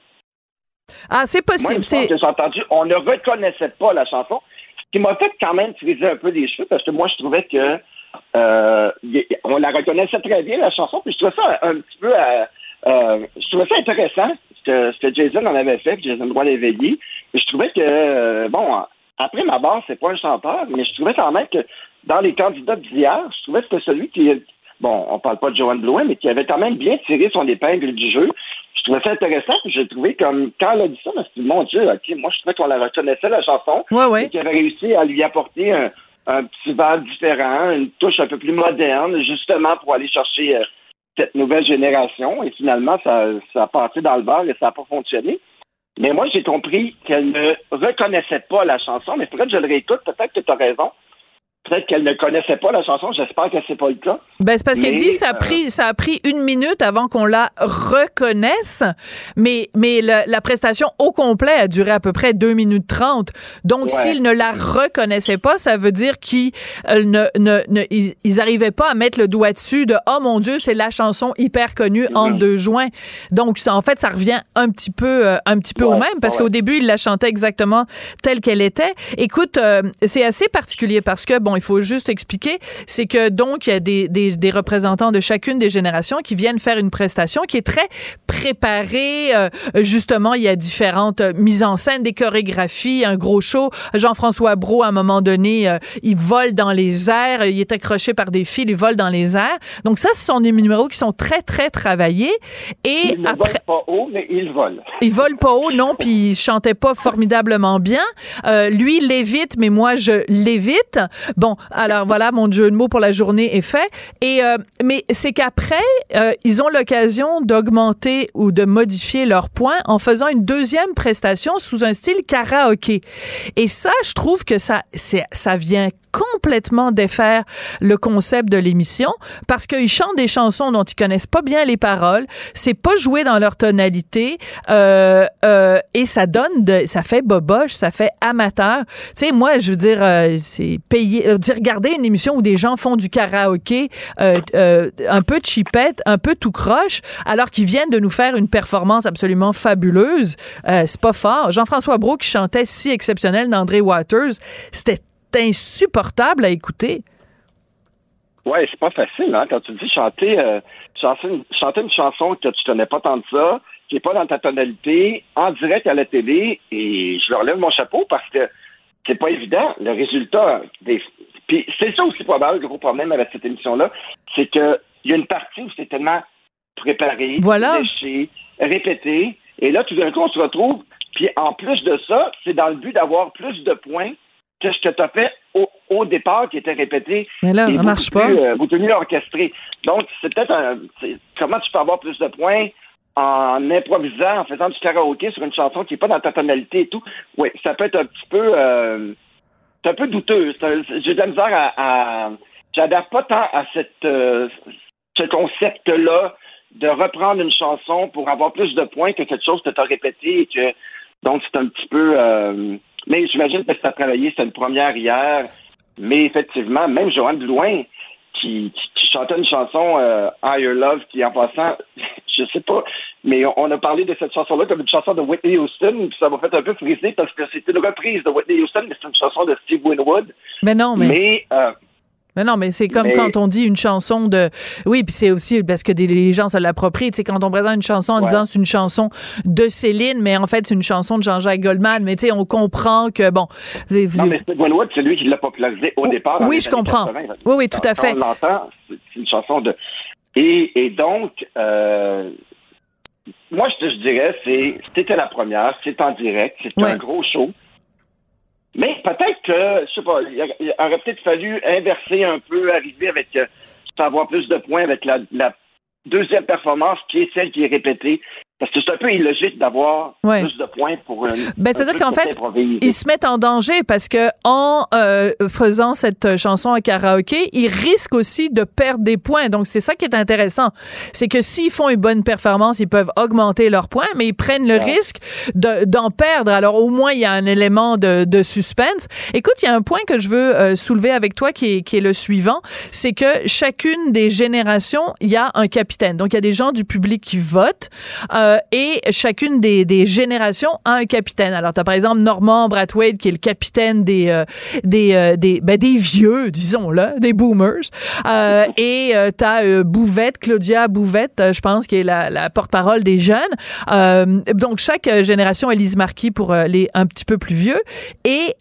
[SPEAKER 3] Ah, c'est possible.
[SPEAKER 5] Moi, j'ai entendu, on ne reconnaissait pas la chanson, ce qui m'a fait quand même tirer un peu des cheveux parce que moi, je trouvais que euh, on la reconnaissait très bien, la chanson, puis je trouvais ça un petit peu... Euh, euh, je trouvais ça intéressant, ce que, Jason en avait fait, Jason Droit l'éveiller. Je trouvais que, bon, après ma barre, c'est pas un chanteur, mais je trouvais quand même que dans les candidats d'hier, je trouvais que celui qui, bon, on parle pas de Joanne Blouin, mais qui avait quand même bien tiré son épingle du jeu je trouvais ça intéressant. J'ai trouvé comme quand elle a dit ça, je me suis dit, mon Dieu, ok, moi je trouvais qu'on la reconnaissait la chanson,
[SPEAKER 3] ouais,
[SPEAKER 5] et qu'elle avait réussi à lui apporter un, petit verre différent, une touche un peu plus moderne, justement pour aller chercher euh, cette nouvelle génération. Et finalement, ça, ça a passé dans le bar et ça n'a pas fonctionné. Mais moi, j'ai compris qu'elle ne reconnaissait pas la chanson, mais peut-être que je le réécoute, peut-être que tu as raison peut-être qu'elle ne connaissait pas la chanson. J'espère que c'est pas le cas.
[SPEAKER 3] Ben, c'est parce qu'elle dit ça a euh, pris ça a pris une minute avant qu'on la reconnaisse, mais mais la prestation au complet a duré à peu près deux minutes trente. Donc s'ils ne la reconnaissaient pas, ça veut dire qu'ils euh, ne, ne, ils, arrivaient pas à mettre le doigt dessus de oh mon Dieu c'est la chanson hyper connue en deux joints. Donc en fait ça revient un petit peu euh, un petit peu au même parce qu'au début il la chantait exactement telle qu'elle était. Écoute c'est assez particulier parce que bon il faut juste expliquer, c'est que donc il y a des, des, des, représentants de chacune des générations qui viennent faire une prestation qui est très préparée. Euh, justement, il y a différentes mises en scène, des chorégraphies, un gros show. Jean-François Brault, à un moment donné, euh, il vole dans les airs, il est accroché par des fils, il vole dans les airs. Donc ça, ce sont des numéros qui sont très, très travaillés. Et
[SPEAKER 5] il ne vole pas haut, mais il vole.
[SPEAKER 3] Il vole pas haut, non, puis il chantait pas formidablement bien. Euh, lui, lévite, mais moi, je l'évite. Bon, alors voilà, mon jeu de mots pour la journée est fait. Et euh, mais c'est qu'après, euh, ils ont l'occasion d'augmenter ou de modifier leurs points en faisant une deuxième prestation sous un style karaoké. Et ça, je trouve que ça, ça vient complètement défaire le concept de l'émission parce qu'ils chantent des chansons dont ils connaissent pas bien les paroles, c'est pas joué dans leur tonalité euh, euh, et ça donne de, ça fait boboche, ça fait amateur. Tu sais, moi, je veux dire, euh, c'est payé. Euh, regarder une émission où des gens font du karaoké euh, un peu cheapette, un peu tout croche, alors qu'ils viennent de nous faire une performance absolument fabuleuse, c'est pas fort. Jean-François Brault qui chantait si exceptionnel d'André Waters, c'était insupportable à écouter.
[SPEAKER 5] Ouais, c'est pas facile, hein, quand tu dis chanter, euh, chanter, une, chanter, une, chanson que tu connais pas tant de ça, qui est pas dans ta tonalité, en direct à la télé, et je leur lève mon chapeau parce que c'est pas évident. Le résultat des. Puis c'est ça aussi probable, le gros problème avec cette émission-là, c'est que il y a une partie où c'est tellement préparé,
[SPEAKER 3] voilà.
[SPEAKER 5] répété, et là, tout d'un coup, on se retrouve, puis en plus de ça, c'est dans le but d'avoir plus de points que ce que tu as fait au, départ qui était répété.
[SPEAKER 3] Mais là, ça marche pas.
[SPEAKER 5] Euh, vous mieux orchestré. Donc, c'est peut-être un. Comment tu peux avoir plus de points en improvisant, en faisant du karaoké sur une chanson qui n'est pas dans ta tonalité et tout? Oui, ça peut être un petit peu. Euh, c'est un peu douteux. J'ai de la misère à. à J'adhère pas tant à cette, euh, ce concept-là de reprendre une chanson pour avoir plus de points que quelque chose que tu as répété et que. Donc, c'est un petit peu. Mais j'imagine que ça a travaillé, c'était une première hier. Mais effectivement, même Joanne Blouin, qui, qui, chantait une chanson euh, Higher Love, qui en passant, je sais pas, mais on, a parlé de cette chanson-là comme une chanson de Whitney Houston, puis ça m'a fait un peu friser parce que c'est une reprise de Whitney Houston, mais c'est une chanson de Steve Winwood.
[SPEAKER 3] Mais non, mais.
[SPEAKER 5] Mais euh,
[SPEAKER 3] mais non, mais c'est comme quand on dit une chanson de. Oui, puis c'est aussi parce que des, les gens se l'approprient. Tu quand on présente une chanson en disant c'est une chanson de Céline, mais en fait, c'est une chanson de Jean-Jacques Goldman. Mais tu sais, on comprend que, bon.
[SPEAKER 5] Non, mais c'est lui qui l'a popularisé au oh, départ.
[SPEAKER 3] Oui, je comprends. oui, oui, tout à fait.
[SPEAKER 5] On l'entend, c'est une chanson de. Et, et donc, euh, moi, ce que je dirais, c'est c'était la première, c'est en direct, c'est un gros show. Mais peut-être que, je sais pas, il, aurait peut-être fallu inverser un peu, arriver avec, euh, avoir plus de points avec la, la deuxième performance qui est celle qui est répétée. Parce que c'est un peu illogique d'avoir plus de points pour une.
[SPEAKER 3] Ben, c'est-à-dire qu'en fait, ils se mettent en danger parce que en euh, faisant cette chanson à karaoké, ils risquent aussi de perdre des points. Donc, c'est ça qui est intéressant. C'est que s'ils font une bonne performance, ils peuvent augmenter leurs points, mais ils prennent le risque d'en perdre. Alors, au moins, il y a un élément de, de suspense. Écoute, il y a un point que je veux euh, soulever avec toi qui est, qui est le suivant. C'est que chacune des générations, il y a un capitaine. Donc, il y a des gens du public qui votent. Euh, euh, et chacune des, des, générations a un capitaine. Alors, tu as par exemple Norman Brathwaite, qui est le capitaine des, euh, des, euh, des, ben, des vieux, disons-le, des boomers. et tu as Bouvette, Claudia Bouvette, je pense, qui est la, la porte-parole des jeunes. donc, chaque génération, Elise Marquis pour les un petit peu plus vieux. Et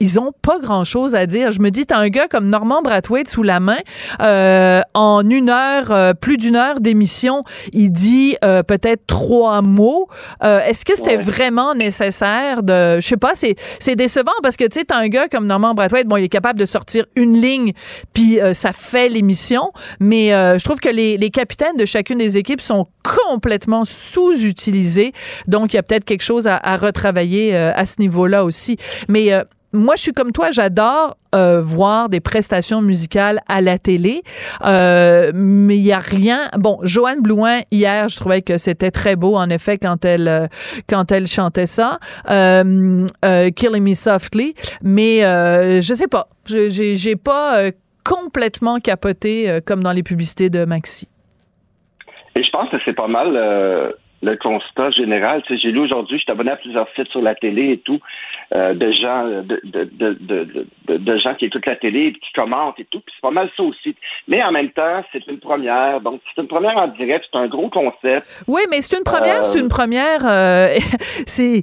[SPEAKER 3] ils ont pas grand-chose à dire. Je me dis, tu as un gars comme Norman Brathwaite sous la main. en une heure, plus d'une heure d'émission, il dit peut-être trois trois mots. Euh, est-ce que c'était vraiment nécessaire de, je sais pas, c'est c'est décevant parce que tu sais, t'as un gars comme Norman Brathwaite, bon, il est capable de sortir une ligne, puis euh, ça fait l'émission. Mais euh, je trouve que les, les capitaines de chacune des équipes sont complètement sous-utilisés. Donc, il y a peut-être quelque chose à, à retravailler à ce niveau-là aussi. Mais moi, je suis comme toi, j'adore euh, voir des prestations musicales à la télé, euh, mais il y a rien. Bon, Joanne Blouin hier, je trouvais que c'était très beau en effet quand elle euh, quand elle chantait ça, euh, euh, Killing Me Softly, mais je sais pas, j'ai j'ai pas complètement capoté comme dans les publicités de Maxi.
[SPEAKER 5] Et je pense que c'est pas mal le constat général. Tu sais, j'ai lu aujourd'hui, je abonné à plusieurs sites sur la télé et tout, euh, de gens de, de, de, de, de gens qui écoutent la télé et qui commentent et tout. Puis c'est pas mal ça aussi. Mais en même temps, c'est une première. Donc, c'est une première en direct. C'est un gros concept.
[SPEAKER 3] Oui, mais c'est une première. C'est une euh, première. Euh, c'est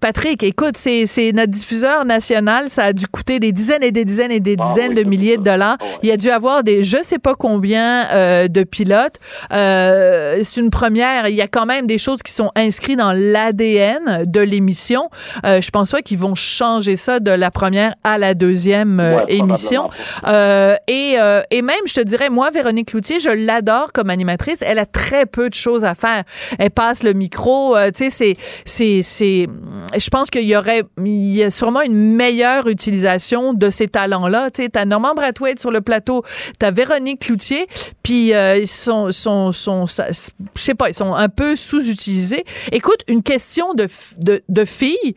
[SPEAKER 3] Patrick, écoute, c'est, c'est notre diffuseur national. Ça a dû coûter des dizaines et des dizaines et des ah dizaines de milliers de dollars. Ah Il y a dû avoir des je sais pas combien de pilotes. c'est une première. Il y a quand même des choses qui sont inscrites dans l'ADN de l'émission. Euh, je pense pas qu'ils vont changer ça de la première à la deuxième euh,
[SPEAKER 5] Ouais,
[SPEAKER 3] émission. Euh, et, euh, et même, je te dirais, moi, Véronique Cloutier, je l'adore comme animatrice. Elle a très peu de choses à faire. Elle passe le micro. euh, tu sais, c'est, c'est, c'est. Je pense qu'il y aurait, il y a sûrement une meilleure utilisation de ces talents-là. Tu sais, t'as Norman Brathwaite sur le plateau, t'as Véronique Cloutier, puis euh, ils sont, sont, sont, je sais pas, ils sont un peu sous-utilisés. Écoute, une question de, de, de fille.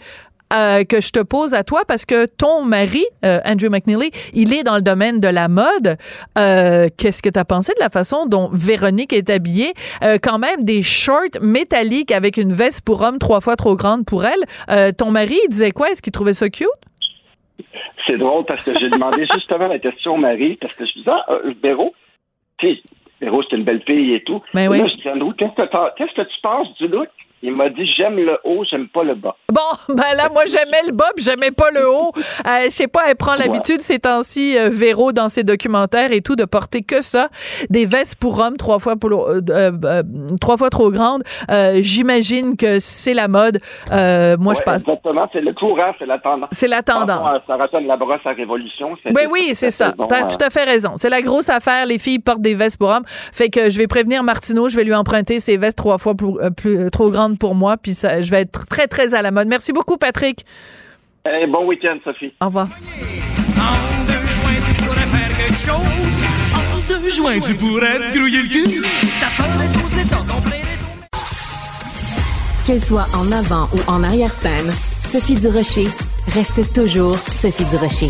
[SPEAKER 3] Euh, que je te pose à toi parce que ton mari, euh, Andrew McNeely, il est dans le domaine de la mode. Euh, Qu'est-ce que tu as pensé de la façon dont Véronique est habillée? Quand même des shorts métalliques avec une veste pour homme trois fois trop grande pour elle. Ton mari, il disait quoi? Est-ce qu'il trouvait ça cute?
[SPEAKER 5] C'est drôle parce que j'ai demandé justement la question au mari parce que je disais, ah, Véro, tu Véro, c'est une belle fille et tout.
[SPEAKER 3] Ben
[SPEAKER 5] Et
[SPEAKER 3] oui.
[SPEAKER 5] Là, je dis, Andrew, qu'est-ce que, que tu penses du look? Il m'a dit, j'aime le haut, j'aime pas le bas.
[SPEAKER 3] Bon, ben là, moi, j'aimais le bas, puis j'aimais pas le haut. Euh, je sais pas, elle prend l'habitude ces temps-ci, euh, Véro, dans ses documentaires et tout, de porter que ça. Des vestes pour hommes trois fois, pour, euh, euh, trois fois trop grandes. J'imagine que c'est la mode. Moi, je
[SPEAKER 5] Ouais,
[SPEAKER 3] passe.
[SPEAKER 5] Exactement, c'est le courant, c'est la tendance.
[SPEAKER 3] C'est la tendance.
[SPEAKER 5] À Sarah Jeanne Labrosse à Révolution. c'était
[SPEAKER 3] Oui, oui, c'est ça.
[SPEAKER 5] bon,
[SPEAKER 3] T'as tout à fait raison. C'est la grosse affaire. Les filles portent des vestes pour hommes. Fait que je vais prévenir Martineau. Je vais lui emprunter ses vestes trois fois plus, plus- trop grandes pour moi. Puis ça, je vais être très, très à la mode. Merci beaucoup, Patrick.
[SPEAKER 5] eh, bon week-end, Sophie.
[SPEAKER 3] Au revoir.
[SPEAKER 6] En deux joints, tu pourrais faire quelque chose. En deux joints, tu pourrais te grouiller le cul. Ta soeur est posée dans ton plein
[SPEAKER 2] Qu'elle soit en avant ou en arrière-scène, Sophie Durocher reste toujours Sophie Durocher.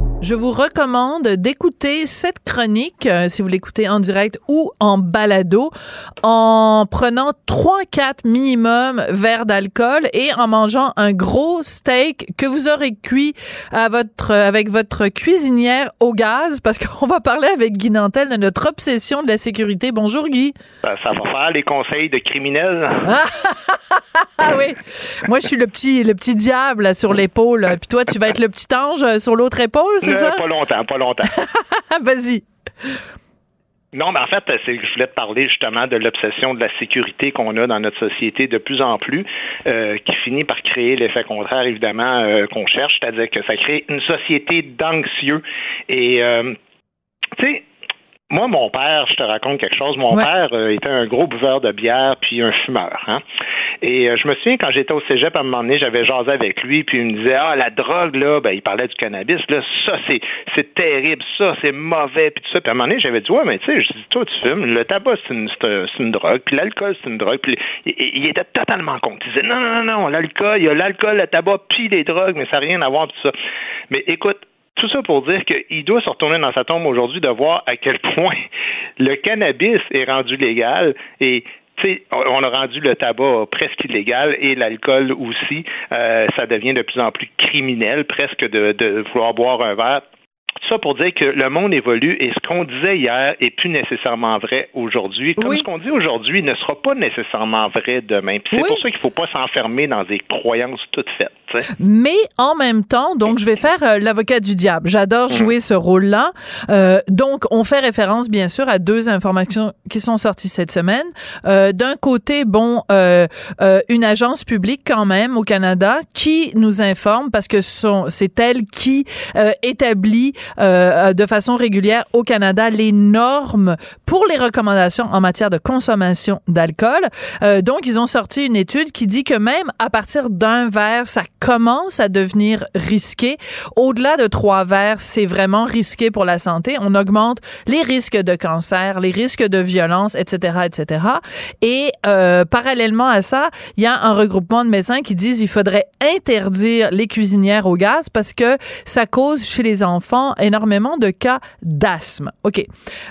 [SPEAKER 3] Je vous recommande d'écouter cette chronique, euh, si vous l'écoutez en direct ou en balado, en prenant 3-4 minimum verres d'alcool et en mangeant un gros steak que vous aurez cuit à votre, avec votre cuisinière au gaz, parce qu'on va parler avec Guy Nantel de notre obsession de la sécurité. Bonjour Guy.
[SPEAKER 7] ça, ça va faire les conseils de criminels.
[SPEAKER 3] Ah oui, moi je suis le petit, le petit diable là, sur l'épaule, puis toi tu vas être le petit ange euh, sur l'autre épaule, c'est
[SPEAKER 7] Euh,
[SPEAKER 3] ça?
[SPEAKER 7] pas longtemps, pas longtemps.
[SPEAKER 3] Vas-y.
[SPEAKER 7] Non, mais en fait, c'est je voulais te parler justement de l'obsession de la sécurité qu'on a dans notre société de plus en plus, euh, qui finit par créer l'effet contraire, évidemment, euh, qu'on cherche, c'est-à-dire que ça crée une société d'anxieux. Et, euh, tu sais, moi, mon père, je te raconte quelque chose. Mon
[SPEAKER 3] Ouais.
[SPEAKER 7] père euh, était un gros buveur de bière puis un fumeur. Hein? Et euh, je me souviens quand j'étais au cégep, à un moment donné, j'avais jasé avec lui, puis il me disait Ah, la drogue, là, ben, il parlait du cannabis, là, ça, c'est, c'est terrible, ça, c'est mauvais, puis tout ça. Puis à un moment donné, j'avais dit Ouais, mais tu sais, je dis, toi, tu fumes, le tabac, c'est une, c'est un- c'est une drogue, puis l'alcool, c'est une drogue. Puis il, il était totalement contre. Il disait Non, non, non, non, l'alcool, il y a l'alcool, le tabac, puis les drogues, mais ça n'a rien à voir, tout ça. Mais écoute, tout ça pour dire qu'il doit se retourner dans sa tombe aujourd'hui de voir à quel point le cannabis est rendu légal et tu sais, on a rendu le tabac presque illégal et l'alcool aussi. Euh, ça devient de plus en plus criminel, presque de, de vouloir boire un verre. Tout ça pour dire que le monde évolue et ce qu'on disait hier est plus nécessairement vrai aujourd'hui. Comme
[SPEAKER 3] Oui.
[SPEAKER 7] ce qu'on dit aujourd'hui ne sera pas nécessairement vrai demain. C'est pour ça qu'il ne faut pas s'enfermer dans des croyances toutes faites.
[SPEAKER 3] Mais en même temps, donc je vais faire euh, l'avocat du diable. J'adore
[SPEAKER 7] Mm.
[SPEAKER 3] jouer ce rôle-là. Euh, donc on fait référence bien sûr à deux informations qui sont sorties cette semaine. Euh, D'un côté, bon, euh, euh, une agence publique quand même au Canada qui nous informe parce que c'est elle qui euh, établit euh, de façon régulière au Canada les normes pour les recommandations en matière de consommation d'alcool. Euh, donc ils ont sorti une étude qui dit que même à partir d'un verre, ça commence à devenir risqué. Au-delà de trois verres, c'est vraiment risqué pour la santé. On augmente les risques de cancer, les risques de violence, etc., etc. Et euh, parallèlement à ça, il y a un regroupement de médecins qui disent il faudrait interdire les cuisinières au gaz parce que ça cause chez les enfants énormément de cas d'asthme. OK.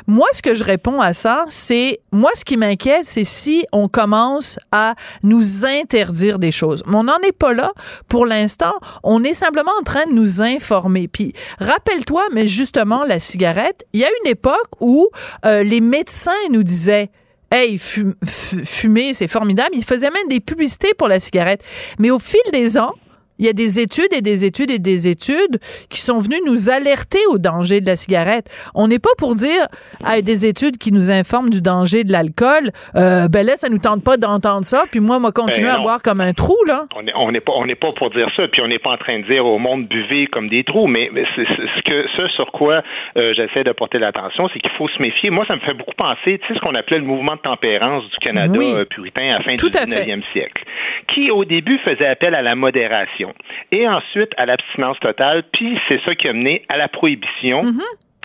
[SPEAKER 3] Moi, ce que je réponds à ça, c'est moi, ce qui m'inquiète, c'est si on commence à nous interdire des choses. Mais on n'en est pas là pour pour l'instant, on est simplement en train de nous informer. Puis rappelle-toi, mais justement, la cigarette, il y a une époque où euh, les médecins nous disaient Hey, fum- fu- fumer, c'est formidable. Ils faisaient même des publicités pour la cigarette. Mais au fil des ans, il y a des études et des études et des études qui sont venues nous alerter au danger de la cigarette. On n'est pas pour dire à des études qui nous informent du danger de l'alcool, euh, ben là, ça nous tente pas d'entendre ça, puis moi, moi, continuer
[SPEAKER 7] Ben
[SPEAKER 3] à boire comme un trou, là.
[SPEAKER 7] On n'est pas on n'est pas pour dire ça, puis on n'est pas en train de dire au monde buvez comme des trous, mais, mais c'est c'est- ce que ce sur quoi euh, j'essaie de porter l'attention, c'est qu'il faut se méfier. Moi, ça me fait beaucoup penser, tu sais, ce qu'on appelait le mouvement de tempérance du Canada
[SPEAKER 3] Oui.
[SPEAKER 7] euh, puritain à la fin
[SPEAKER 3] Tout
[SPEAKER 7] du
[SPEAKER 3] à fait.
[SPEAKER 7] 19e siècle, qui au début faisait appel à la modération et ensuite à l'abstinence totale, puis c'est ça qui a mené à la prohibition.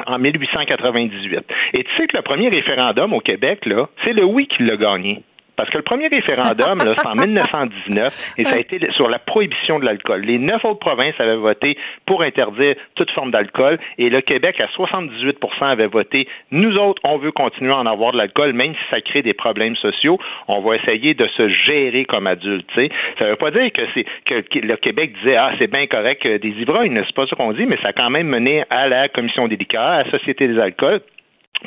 [SPEAKER 7] En 1898. Et tu sais que le premier référendum au Québec, là, c'est le oui qui l'a gagné. Parce que le premier référendum, là, c'est en 1919 et ça a été sur la prohibition de l'alcool. Les neuf autres provinces avaient voté pour interdire toute forme d'alcool et le Québec, à 78% avait voté nous autres, on veut continuer à en avoir de l'alcool, même si ça crée des problèmes sociaux. On va essayer de se gérer comme adultes. tu sais. Ça ne veut pas dire que c'est que le Québec disait ah c'est bien correct euh, des ivrognes, c'est pas ça qu'on dit, mais ça a quand même mené à la commission des liqueurs, à la société des alcools.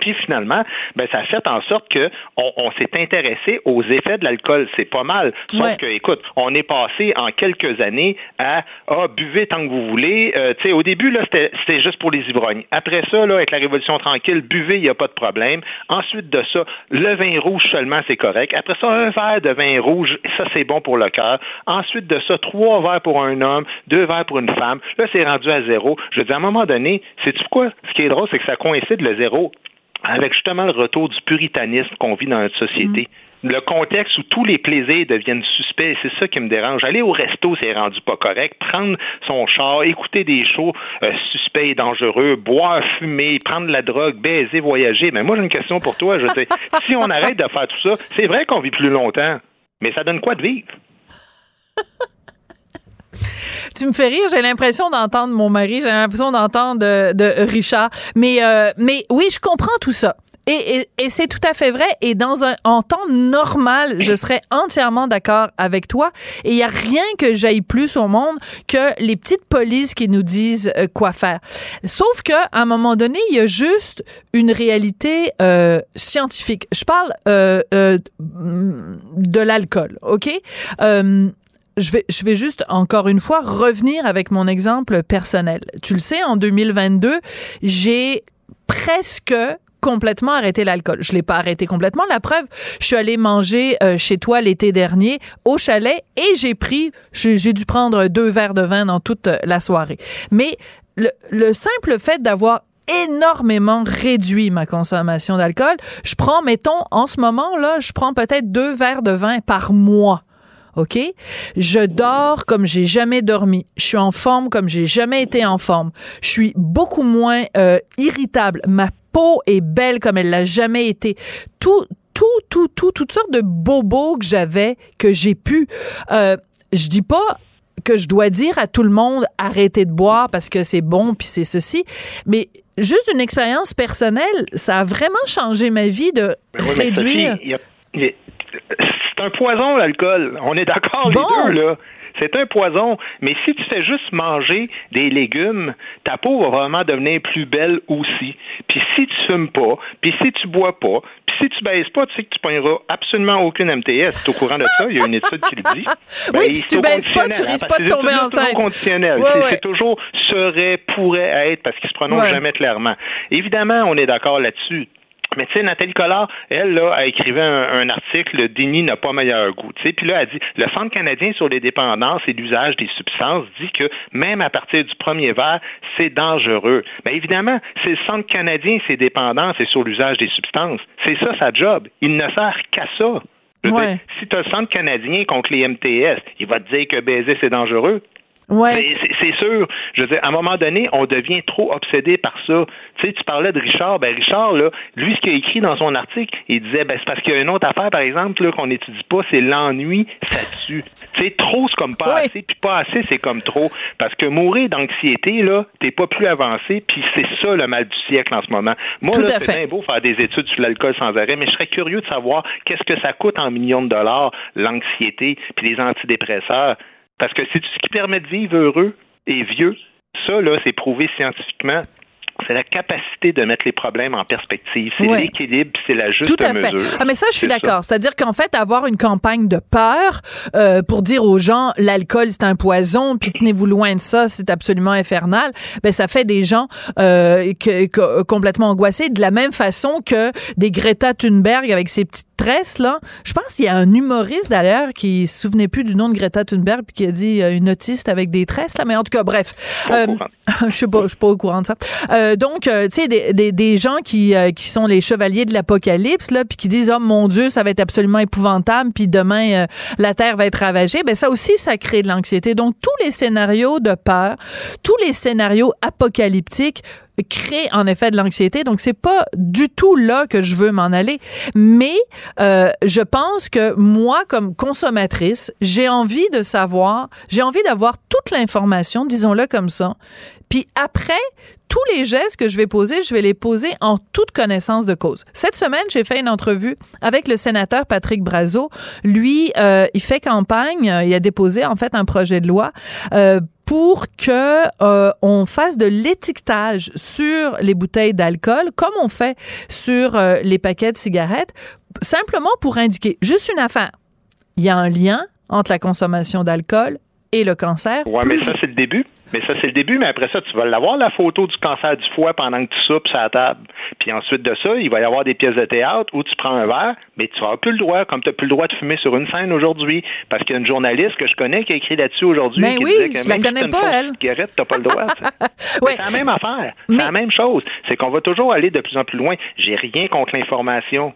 [SPEAKER 7] Puis finalement, ben ça a fait en sorte que on, on s'est intéressé aux effets de l'alcool. C'est pas mal. Sauf
[SPEAKER 3] Ouais.
[SPEAKER 7] que, écoute, on est passé en quelques années à ah buvez tant que vous voulez. Euh, tu sais, au début là, c'était juste pour les ivrognes. Après ça, là, avec la révolution tranquille, buvez, il n'y a pas de problème. Ensuite de ça, le vin rouge seulement c'est correct. Après ça, un verre de vin rouge, ça c'est bon pour le cœur. Ensuite de ça, trois verres pour un homme, deux verres pour une femme. Là, c'est rendu à zéro. Je dire, à un moment donné, c'est tu quoi? Ce qui est drôle, c'est que ça coïncide le zéro avec justement le retour du puritanisme qu'on vit dans notre société. Le contexte où tous les plaisirs deviennent suspects, c'est ça qui me dérange. Aller au resto, c'est rendu pas correct. Prendre son char, écouter des shows euh, suspects et dangereux, boire, fumer, prendre de la drogue, baiser, voyager. Mais moi, j'ai une question pour toi. Je si on arrête de faire tout ça, c'est vrai qu'on vit plus longtemps. Mais ça donne quoi de vivre?
[SPEAKER 3] Tu me fais rire, j'ai l'impression d'entendre mon mari, j'ai l'impression d'entendre de, de Richard. Mais, euh, mais oui, je comprends tout ça. Et, et, et c'est tout à fait vrai. Et dans un en temps normal, je serais entièrement d'accord avec toi. Et il y a rien que j'aille plus au monde que les petites polices qui nous disent euh, quoi faire. Sauf que à un moment donné, il y a juste une réalité euh, scientifique. Je parle euh, euh, de l'alcool, ok? Euh, je vais, je vais juste encore une fois revenir avec mon exemple personnel. Tu le sais, en 2022, j'ai presque complètement arrêté l'alcool. Je l'ai pas arrêté complètement. La preuve, je suis allée manger euh, chez toi l'été dernier au chalet et j'ai pris, j'ai dû prendre deux verres de vin dans toute la soirée. Mais le, le simple fait d'avoir énormément réduit ma consommation d'alcool, je prends, mettons, en ce moment là, je prends peut-être deux verres de vin par mois. OK? Je dors comme j'ai jamais dormi. Je suis en forme comme j'ai jamais été en forme. Je suis beaucoup moins euh, irritable. Ma peau est belle comme elle l'a jamais été. Tout, tout, tout, tout, toutes sortes de bobos que j'avais, que j'ai pu. Euh, je dis pas que je dois dire à tout le monde arrêtez de boire parce que c'est bon puis c'est ceci, mais juste une expérience personnelle, ça a vraiment changé ma vie de
[SPEAKER 7] oui, mais
[SPEAKER 3] réduire.
[SPEAKER 7] Sophie, il y a- il y a- c'est un poison, l'alcool. On est d'accord,
[SPEAKER 3] Bon.
[SPEAKER 7] les deux, là. C'est un poison. Mais si tu fais juste manger des légumes, ta peau va vraiment devenir plus belle aussi. Puis si tu fumes pas, puis si tu bois pas, puis si tu baisses pas, tu sais que tu pogneras absolument aucune MTS. Tu es au courant de ça? Il y a une étude qui le dit. Ben,
[SPEAKER 3] Oui, puis si tu baisses pas, tu
[SPEAKER 7] hein,
[SPEAKER 3] risques pas de tomber
[SPEAKER 7] c'est toujours
[SPEAKER 3] enceinte.
[SPEAKER 7] conditionnel.
[SPEAKER 3] Ouais,
[SPEAKER 7] C'est-
[SPEAKER 3] ouais.
[SPEAKER 7] Toujours serait, pourrait être, parce qu'il se prononce
[SPEAKER 3] Ouais.
[SPEAKER 7] jamais clairement. Évidemment, on est d'accord là-dessus. Mais tu sais, Nathalie Collard, elle, là, a écrit un, un article, le déni n'a pas meilleur goût. Tu sais, puis là, elle dit, le Centre canadien sur les dépendances et l'usage des substances dit que même à partir du premier verre, c'est dangereux. Mais évidemment, c'est le Centre canadien, ses dépendances et sur l'usage des substances. C'est ça sa job. Il ne sert qu'à ça.
[SPEAKER 3] Ouais.
[SPEAKER 7] dire, si tu as le Centre canadien contre les MTS, il va te dire que baiser, c'est dangereux.
[SPEAKER 3] Ouais.
[SPEAKER 7] Mais c'est- sûr. Je veux dire, à un moment donné, on devient trop obsédé par ça. Tu sais, tu parlais de Richard. Ben, Richard, là, lui, ce qu'il a écrit dans son article, il disait, ben, c'est parce qu'il y a une autre affaire, par exemple, là, qu'on n'étudie pas, c'est l'ennui, ça tue. Tu sais, trop, c'est comme pas assez, puis pas assez, c'est comme trop. Parce que mourir d'anxiété, là, t'es pas plus avancé, puis c'est ça le mal du siècle en ce moment. Moi,
[SPEAKER 3] Tout
[SPEAKER 7] là, c'est bien beau faire des études sur l'alcool sans arrêt, mais je serais curieux de savoir qu'est-ce que ça coûte en millions de dollars, l'anxiété, puis les antidépresseurs. Parce que c'est ce qui permet de vivre heureux et vieux. Ça, là, c'est prouvé scientifiquement c'est la capacité de mettre les problèmes en perspective. C'est
[SPEAKER 3] Ouais.
[SPEAKER 7] l'équilibre, c'est la juste
[SPEAKER 3] Tout à fait.
[SPEAKER 7] mesure.
[SPEAKER 3] Ah, mais ça, je suis d'accord. C'est-à-dire qu'en fait, avoir une campagne de peur euh, pour dire aux gens l'alcool c'est un poison, puis tenez-vous loin de ça, c'est absolument infernal. Ben ça fait des gens euh, que- que- complètement angoissés. De la même façon que des Greta Thunberg avec ses petites tresses là. Je pense qu'il y a un humoriste d'ailleurs qui se souvenait plus du nom de Greta Thunberg puis qui a dit euh, une autiste avec des tresses là. Mais en tout cas, bref. Euh, je sais pas, je suis pas au courant de ça. Euh, donc, euh, tu sais, des, des, des gens qui, euh, qui sont les chevaliers de l'apocalypse, là, puis qui disent, oh mon Dieu, ça va être absolument épouvantable, puis demain, la Terre va être ravagée, ben ça aussi, ça crée de l'anxiété. Donc, tous les scénarios de peur, tous les scénarios apocalyptiques créent en effet de l'anxiété. Donc, c'est pas du tout là que je veux m'en aller. Mais euh, je pense que moi, comme consommatrice, j'ai envie de savoir, j'ai envie d'avoir toute l'information, disons-le comme ça. Puis après, tous les gestes que je vais poser, je vais les poser en toute connaissance de cause. Cette semaine, j'ai fait une entrevue avec le sénateur Patrick Brazo. Lui, euh, il fait campagne, euh, il a déposé en fait un projet de loi euh, pour que euh, on fasse de l'étiquetage sur les bouteilles d'alcool, comme on fait sur euh, les paquets de cigarettes, simplement pour indiquer juste une affaire. Il y a un lien entre la consommation d'alcool et le cancer.
[SPEAKER 7] Ouais, mais ça, c'est le début. Mais ça, c'est le début, mais après ça, tu vas l'avoir, la photo du cancer du foie pendant que tu soupes sur la table. Puis ensuite de ça, il va y avoir des pièces de théâtre où tu prends un verre, mais tu n'auras plus le droit, comme tu n'as plus le droit de fumer sur une scène aujourd'hui. Parce qu'il y a une journaliste que je connais qui a écrit là-dessus aujourd'hui.
[SPEAKER 3] Ben
[SPEAKER 7] qui
[SPEAKER 3] oui,
[SPEAKER 7] disait que
[SPEAKER 3] je la
[SPEAKER 7] même si
[SPEAKER 3] connais
[SPEAKER 7] une
[SPEAKER 3] pas,
[SPEAKER 7] fausse
[SPEAKER 3] elle.
[SPEAKER 7] cigarette, t'as pas le droit. tu.
[SPEAKER 3] Ouais.
[SPEAKER 7] Mais C'est la même affaire.
[SPEAKER 3] Mais-
[SPEAKER 7] C'est la même chose. C'est qu'on va toujours aller de plus en plus loin. J'ai rien contre l'information.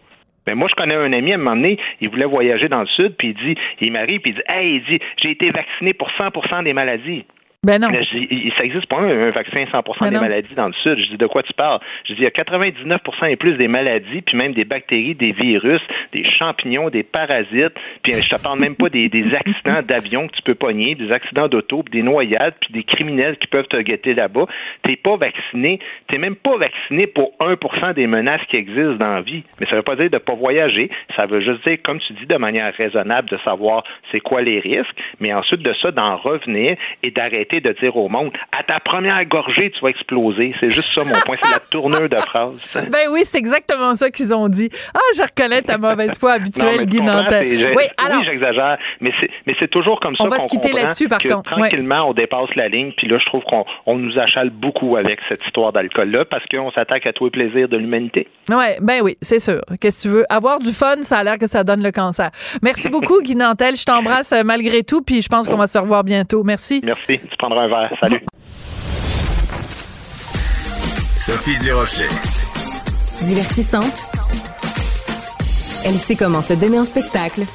[SPEAKER 7] Mais moi, je connais un ami, à un moment donné, il voulait voyager dans le sud, puis il dit, il m'arrive, puis il dit, hey, il dit, j'ai été vacciné pour 100% des maladies.
[SPEAKER 3] Ben non.
[SPEAKER 7] Je dis, il- ça existe pas un, un vaccin 100
[SPEAKER 3] Mais
[SPEAKER 7] des
[SPEAKER 3] non.
[SPEAKER 7] maladies dans le sud. Je dis, de quoi tu parles? Je dis, il y a 99 et plus des maladies, puis même des bactéries, des virus, des champignons, des parasites, puis euh, je te parle même pas des, des accidents d'avion que tu peux pogner, des accidents d'auto, puis des noyades, puis des criminels qui peuvent te guetter là-bas. T'es pas vacciné, t'es même pas vacciné pour 1 des menaces qui existent dans la vie. Mais ça veut pas dire de pas voyager, ça veut juste dire, comme tu dis, de manière raisonnable, de savoir c'est quoi les risques, mais ensuite de ça, d'en revenir et d'arrêter de dire au monde, à ta première gorgée, tu vas exploser. C'est juste ça mon point, c'est la tournure de phrase.
[SPEAKER 3] Ben oui, c'est exactement ça qu'ils ont dit. Ah, je reconnais ta mauvaise foi habituelle, Guy Nantel. Oui, alors,
[SPEAKER 7] oui, j'exagère, mais c'est, toujours comme ça
[SPEAKER 3] On va se quitter là-dessus, par contre.
[SPEAKER 7] tranquillement, on dépasse la ligne, puis là, je trouve qu'on on nous achale beaucoup avec cette histoire d'alcool-là, parce qu'on s'attaque à tous les plaisirs de l'humanité.
[SPEAKER 3] ouais, ben oui, c'est sûr. Qu'est-ce que tu veux? Avoir du fun, ça a l'air que ça donne le cancer. Merci beaucoup, Guy Nantel. Je t'embrasse euh, malgré tout, puis je pense qu'on va se revoir bientôt. Merci.
[SPEAKER 7] Merci, tu prendras un verre. Salut.
[SPEAKER 1] Sophie Durocher.
[SPEAKER 2] Divertissante. Elle sait comment se donner en spectacle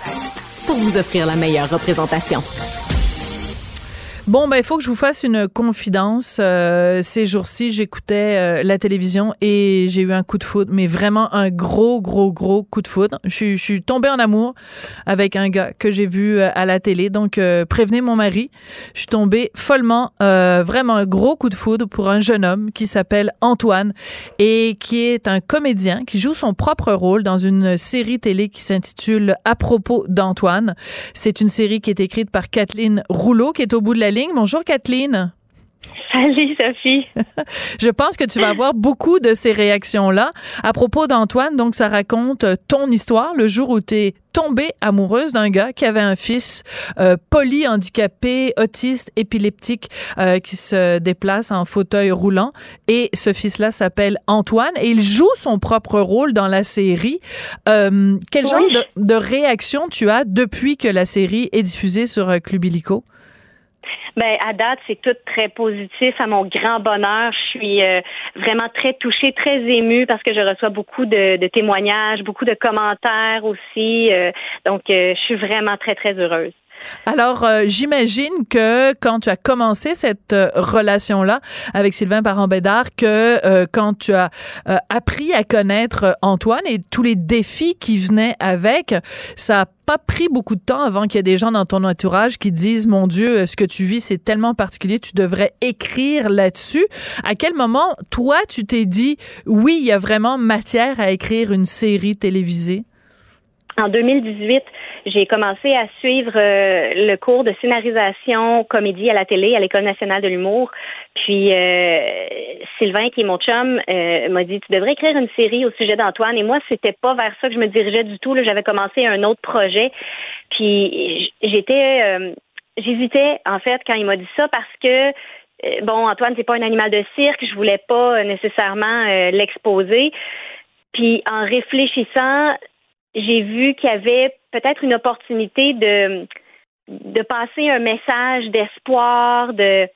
[SPEAKER 2] pour vous offrir la meilleure représentation.
[SPEAKER 3] Bon, ben, il faut que je vous fasse une confidence. Euh, ces jours-ci, j'écoutais euh, la télévision et j'ai eu un coup de foudre, mais vraiment un gros, gros, gros coup de foudre. Je, suis- tombée en amour avec un gars que j'ai vu euh, à la télé. Donc, euh, prévenez mon mari. Je suis tombée follement, euh, vraiment un gros coup de foudre pour un jeune homme qui s'appelle Antoine et qui est un comédien qui joue son propre rôle dans une série télé qui s'intitule À propos d'Antoine. C'est une série qui est écrite par Kathleen Rouleau, qui est au bout de la ligne. Bonjour Kathleen.
[SPEAKER 8] Salut Sophie.
[SPEAKER 3] Je pense que tu vas avoir beaucoup de ces réactions-là. À propos d'Antoine, donc ça raconte euh, ton histoire, le jour où tu es tombée amoureuse d'un gars qui avait un fils euh, polyhandicapé, autiste, épileptique, euh, qui se déplace en fauteuil roulant. Et ce fils-là s'appelle Antoine et il joue son propre rôle dans la série. Euh, quel genre de, de réaction tu as depuis que la série est diffusée sur Club Illico?
[SPEAKER 8] Ben à date, c'est tout très positif. À mon grand bonheur, je suis euh, vraiment très touchée, très émue parce que je reçois beaucoup de, de témoignages, beaucoup de commentaires aussi. euh, donc, euh, je suis vraiment très très heureuse.
[SPEAKER 3] Alors, euh, j'imagine que quand tu as commencé cette euh, relation-là avec Sylvain Parent-Bédard, que euh, quand tu as euh, appris à connaître euh, Antoine et tous les défis qui venaient avec, ça a pas pris beaucoup de temps avant qu'il y ait des gens dans ton entourage qui disent, mon Dieu, ce que tu vis, c'est tellement particulier, tu devrais écrire là-dessus. À quel moment, toi, tu t'es dit, oui, il y a vraiment matière à écrire une série télévisée?
[SPEAKER 8] En 2018, j'ai commencé à suivre euh, le cours de scénarisation comédie à la télé à l'École nationale de l'humour. Puis euh, Sylvain, qui est mon chum, euh, m'a dit tu devrais écrire une série au sujet d'Antoine. Et moi, c'était pas vers ça que je me dirigeais du tout. J'avais commencé un autre projet. Puis j'étais j'hésitais en fait quand il m'a dit ça parce que bon, Antoine, c'est pas un animal de cirque, je voulais pas nécessairement l'exposer. Puis en réfléchissant, j'ai vu qu'il y avait peut-être une opportunité de de passer un message d'espoir, de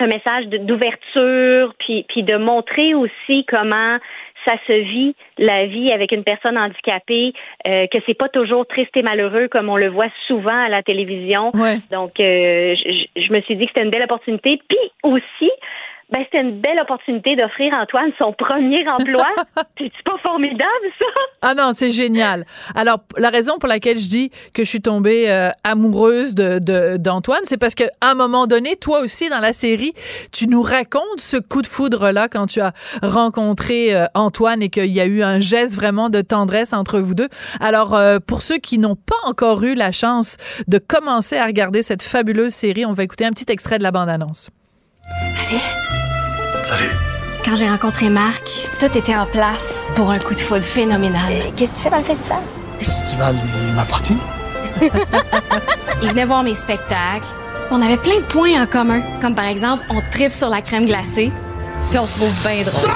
[SPEAKER 8] un message d'ouverture, puis, puis de montrer aussi comment ça se vit la vie avec une personne handicapée, euh, que c'est pas toujours triste et malheureux comme on le voit souvent à la télévision. Donc, euh, je, je, me suis dit que c'était une belle opportunité. Puis aussi, ben, c'était une belle opportunité d'offrir Antoine son premier emploi. c'est pas formidable, ça?
[SPEAKER 3] Ah non, c'est génial. Alors, la raison pour laquelle je dis que je suis tombée euh, amoureuse de, d'Antoine, c'est parce qu'à un moment donné, toi aussi, dans la série, tu nous racontes ce coup de foudre-là quand tu as rencontré euh, Antoine et qu'il y a eu un geste vraiment de tendresse entre vous deux. Alors, euh, pour ceux qui n'ont pas encore eu la chance de commencer à regarder cette fabuleuse série, on va écouter un petit extrait de la bande-annonce.
[SPEAKER 9] Allez.
[SPEAKER 10] Salut.
[SPEAKER 9] Quand j'ai rencontré Marc, tout était en place pour un coup de foudre phénoménal.
[SPEAKER 11] Qu'est-ce que tu fais dans le festival?
[SPEAKER 10] Le festival, il m'appartient.
[SPEAKER 9] il venait voir mes spectacles. On avait plein de points en commun, comme par exemple, on tripe sur la crème glacée, puis on se trouve bien drôle.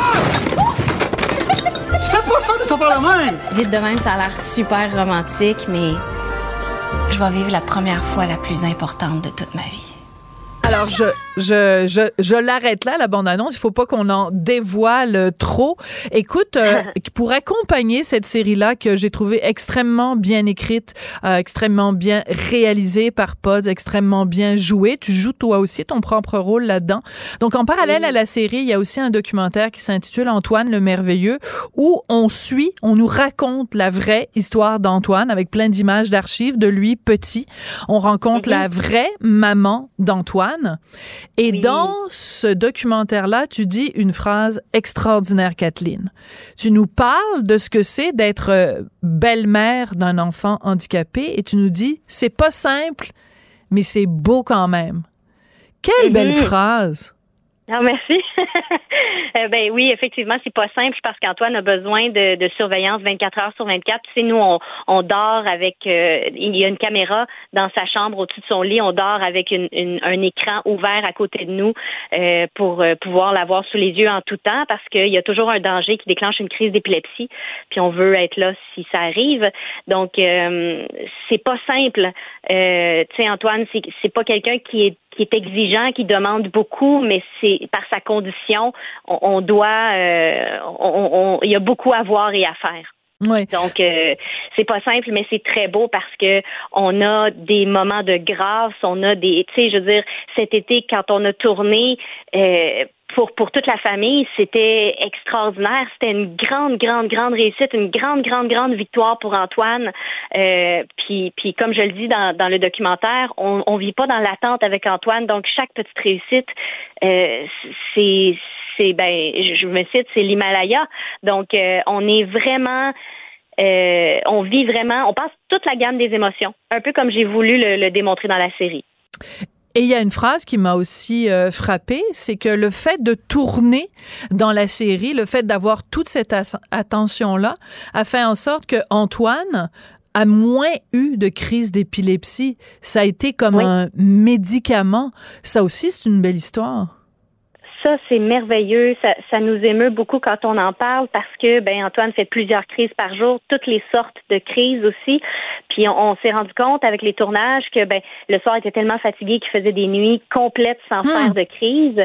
[SPEAKER 10] tu fais pas ça de pas la main!
[SPEAKER 9] Vite de même, ça a l'air super romantique, mais je vais vivre la première fois la plus importante de toute ma vie.
[SPEAKER 3] Alors, je, je, je, je l'arrête là, la bande-annonce. Il faut pas qu'on en dévoile trop. Écoute, euh, pour accompagner cette série-là que j'ai trouvée extrêmement bien écrite, euh, extrêmement bien réalisée par Pods, extrêmement bien jouée, tu joues toi aussi ton propre rôle là-dedans. Donc, en parallèle à la série, il y a aussi un documentaire qui s'intitule Antoine le Merveilleux, où on suit, on nous raconte la vraie histoire d'Antoine avec plein d'images d'archives de lui petit. On rencontre la vraie maman d'Antoine et dans ce documentaire-là, tu dis une phrase extraordinaire, Kathleen. Tu nous parles de ce que c'est d'être euh, belle-mère d'un enfant handicapé et tu nous dis, c'est pas simple, mais c'est beau quand même. Quelle belle mm-hmm. phrase!
[SPEAKER 8] Ah, merci. Euh, ben oui, effectivement, c'est pas simple parce qu'Antoine a besoin de, de, surveillance 24 heures sur 24. Tu sais, nous, on, on dort avec, euh, il y a une caméra dans sa chambre au-dessus de son lit. On dort avec une, un écran ouvert à côté de nous euh, pour pouvoir l'avoir sous les yeux en tout temps parce qu'il y a toujours un danger qui déclenche une crise d'épilepsie. Puis on veut être là si ça arrive. Donc, c'est pas simple. tu sais, Antoine, c'est pas quelqu'un qui est qui est exigeant, qui demande beaucoup, mais c'est par sa condition, on, doit, euh, on, il y a beaucoup à voir et à faire.
[SPEAKER 3] Oui.
[SPEAKER 8] Donc euh, c'est pas simple, mais c'est très beau parce que on a des moments de grâce, on a des, tu sais, je veux dire, cet été quand on a tourné. Euh, pour, pour toute la famille, c'était extraordinaire. C'était une grande, grande, grande réussite, une grande, grande, grande victoire pour Antoine. Euh, puis, puis comme je le dis dans, dans le documentaire, on, on vit pas dans l'attente avec Antoine. Donc chaque petite réussite, euh, c'est, ben, je me cite, c'est l'Himalaya. Donc euh, on est vraiment on vit vraiment, on passe toute la gamme des émotions, un peu comme j'ai voulu le démontrer dans la série.
[SPEAKER 3] Et il y a une phrase qui m'a aussi euh, frappée, c'est que le fait de tourner dans la série, le fait d'avoir toute cette attention-là, a fait en sorte que Antoine a moins eu de crise d'épilepsie. Ça a été comme un médicament. Ça aussi, c'est une belle histoire
[SPEAKER 8] ça, c'est merveilleux. Ça, ça, nous émeut beaucoup quand on en parle parce que ben Antoine fait plusieurs crises par jour, toutes les sortes de crises aussi. Puis on, s'est rendu compte avec les tournages que ben le soir était tellement fatigué qu'il faisait des nuits complètes sans hmm. faire de crise.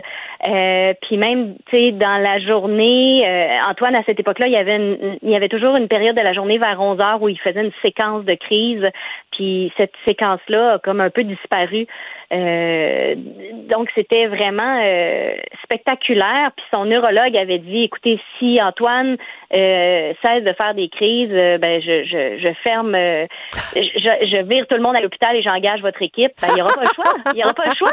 [SPEAKER 8] Euh, puis même tu sais dans la journée, euh, Antoine à cette époque-là, il y avait il y avait toujours une période de la journée vers 11 heures où il faisait une séquence de crise. Puis cette séquence-là a comme un peu disparu. Euh, donc c'était vraiment euh, spectaculaire. Puis son neurologue avait dit, écoutez, si Antoine euh, cesse de faire des crises, euh, ben je, je, je ferme, euh, je, je vire tout le monde à l'hôpital et j'engage votre équipe. Ben, il n'y aura pas le choix. Il n'y aura pas le choix.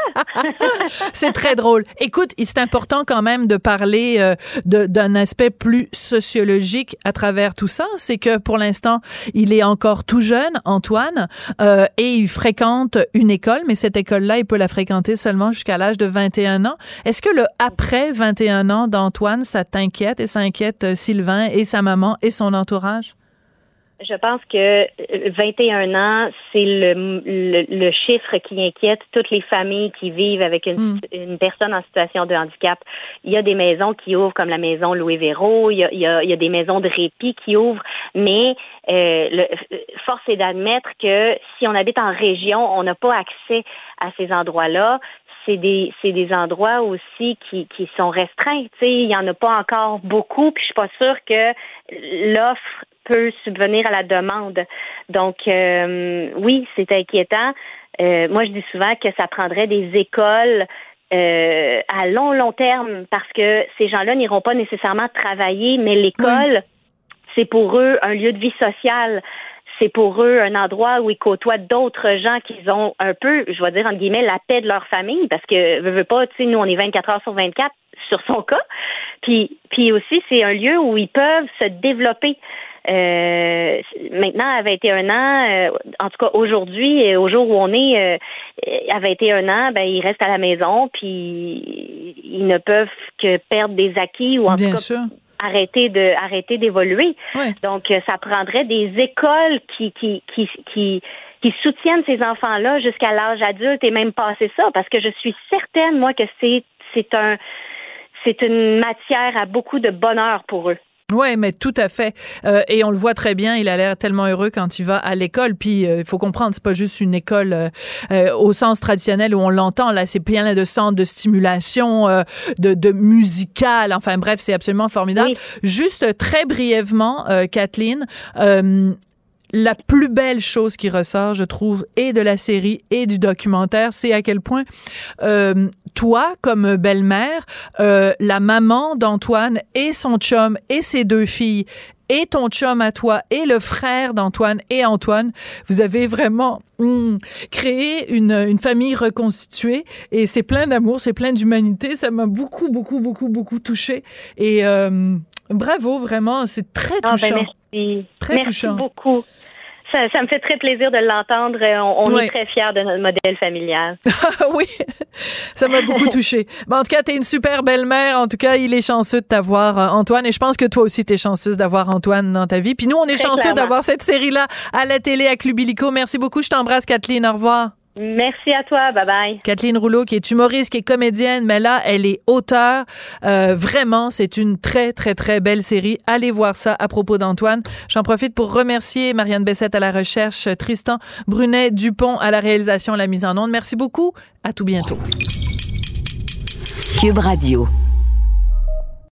[SPEAKER 3] C'est très drôle. Écoute, c'est important quand même de parler euh, d'un aspect plus sociologique à travers tout ça. C'est que pour l'instant, il est encore tout jeune, Antoine, euh, et il fréquente une école, mais cette école-là, il peut la fréquenter seulement jusqu'à l'âge de 21 ans. Est-ce que le après 21 ans d'Antoine, ça t'inquiète et ça inquiète euh, Et sa maman et son entourage?
[SPEAKER 8] Je pense que euh, 21 ans, c'est le, le, le chiffre qui inquiète toutes les familles qui vivent avec une, une personne en situation de handicap. Il y a des maisons qui ouvrent comme la maison Louis Véro, il y a, il y a, il y a des maisons de répit qui ouvrent, mais euh, le, force est d'admettre que si on habite en région, on n'a pas accès à ces endroits-là c'est des c'est des endroits aussi qui, qui sont restreints. Tu sais, il y en a pas encore beaucoup, puis je suis pas sûre que l'offre peut subvenir à la demande. Donc euh, oui, c'est inquiétant. Euh, moi, je dis souvent que ça prendrait des écoles euh, à long long terme parce que ces gens-là n'iront pas nécessairement travailler, mais l'école, c'est pour eux un lieu de vie sociale c'est pour eux un endroit où ils côtoient d'autres gens qui ont un peu, je vais dire entre guillemets, la paix de leur famille, parce que veux, veux pas, tu sais, nous on est 24 heures sur 24 sur son cas. Puis, puis aussi c'est un lieu où ils peuvent se développer. Euh, maintenant, à 21 ans, euh, en tout cas aujourd'hui, au jour où on est, euh, à 21 ans, ben ils restent à la maison, puis ils ne peuvent que perdre des acquis ou en
[SPEAKER 3] Bien
[SPEAKER 8] tout cas
[SPEAKER 3] sûr.
[SPEAKER 8] Arrêter de arrêter d'évoluer. Donc euh, ça prendrait des écoles qui qui qui qui qui soutiennent ces enfants-là jusqu'à l'âge adulte et même passer ça parce que je suis certaine moi que c'est c'est un c'est une matière à beaucoup de bonheur pour eux.
[SPEAKER 3] Ouais, mais tout à fait. Euh, et on le voit très bien. Il a l'air tellement heureux quand il va à l'école. Puis euh, il faut comprendre, c'est pas juste une école euh, euh, au sens traditionnel où on l'entend. Là, c'est plein de centres de stimulation, euh, de, de musical. Enfin bref, c'est absolument formidable. Juste très brièvement, euh, Kathleen. La plus belle chose qui ressort, je trouve, et de la série et du documentaire, c'est à quel point euh, toi, comme belle-mère, euh, la maman d'Antoine et son chum et ses deux filles et ton chum à toi et le frère d'Antoine et Antoine, vous avez vraiment hum, créé une, une famille reconstituée et c'est plein d'amour, c'est plein d'humanité. Ça m'a beaucoup, beaucoup, beaucoup, beaucoup touché et euh, bravo, vraiment, c'est très
[SPEAKER 8] Ah, ben,
[SPEAKER 3] touchant.
[SPEAKER 8] Merci.
[SPEAKER 3] Très
[SPEAKER 8] merci
[SPEAKER 3] touchant.
[SPEAKER 8] beaucoup. Ça, ça me fait très plaisir de l'entendre. Euh, On, on
[SPEAKER 3] Ouais.
[SPEAKER 8] est très fiers de notre modèle familial.
[SPEAKER 3] oui, ça m'a beaucoup touché. en tout cas, t'es une super belle-mère. En tout cas, il est chanceux de t'avoir, euh, Antoine. Et je pense que toi aussi, t'es chanceuse d'avoir Antoine dans ta vie. Puis nous, on est
[SPEAKER 8] Très
[SPEAKER 3] chanceux d'avoir cette série-là à la télé à Club Illico. Merci beaucoup. Je t'embrasse, Kathleen. Au revoir.
[SPEAKER 8] Merci à toi. Bye bye.
[SPEAKER 3] Kathleen Rouleau, qui est humoriste, qui est comédienne, mais là, elle est auteure. Euh, vraiment, c'est une très, très, très belle série. Allez voir ça à propos d'Antoine. J'en profite pour remercier Marianne Bessette à la recherche, Tristan Brunet Dupont à la réalisation, la mise en onde. Merci beaucoup. À tout bientôt.
[SPEAKER 2] Cube Radio.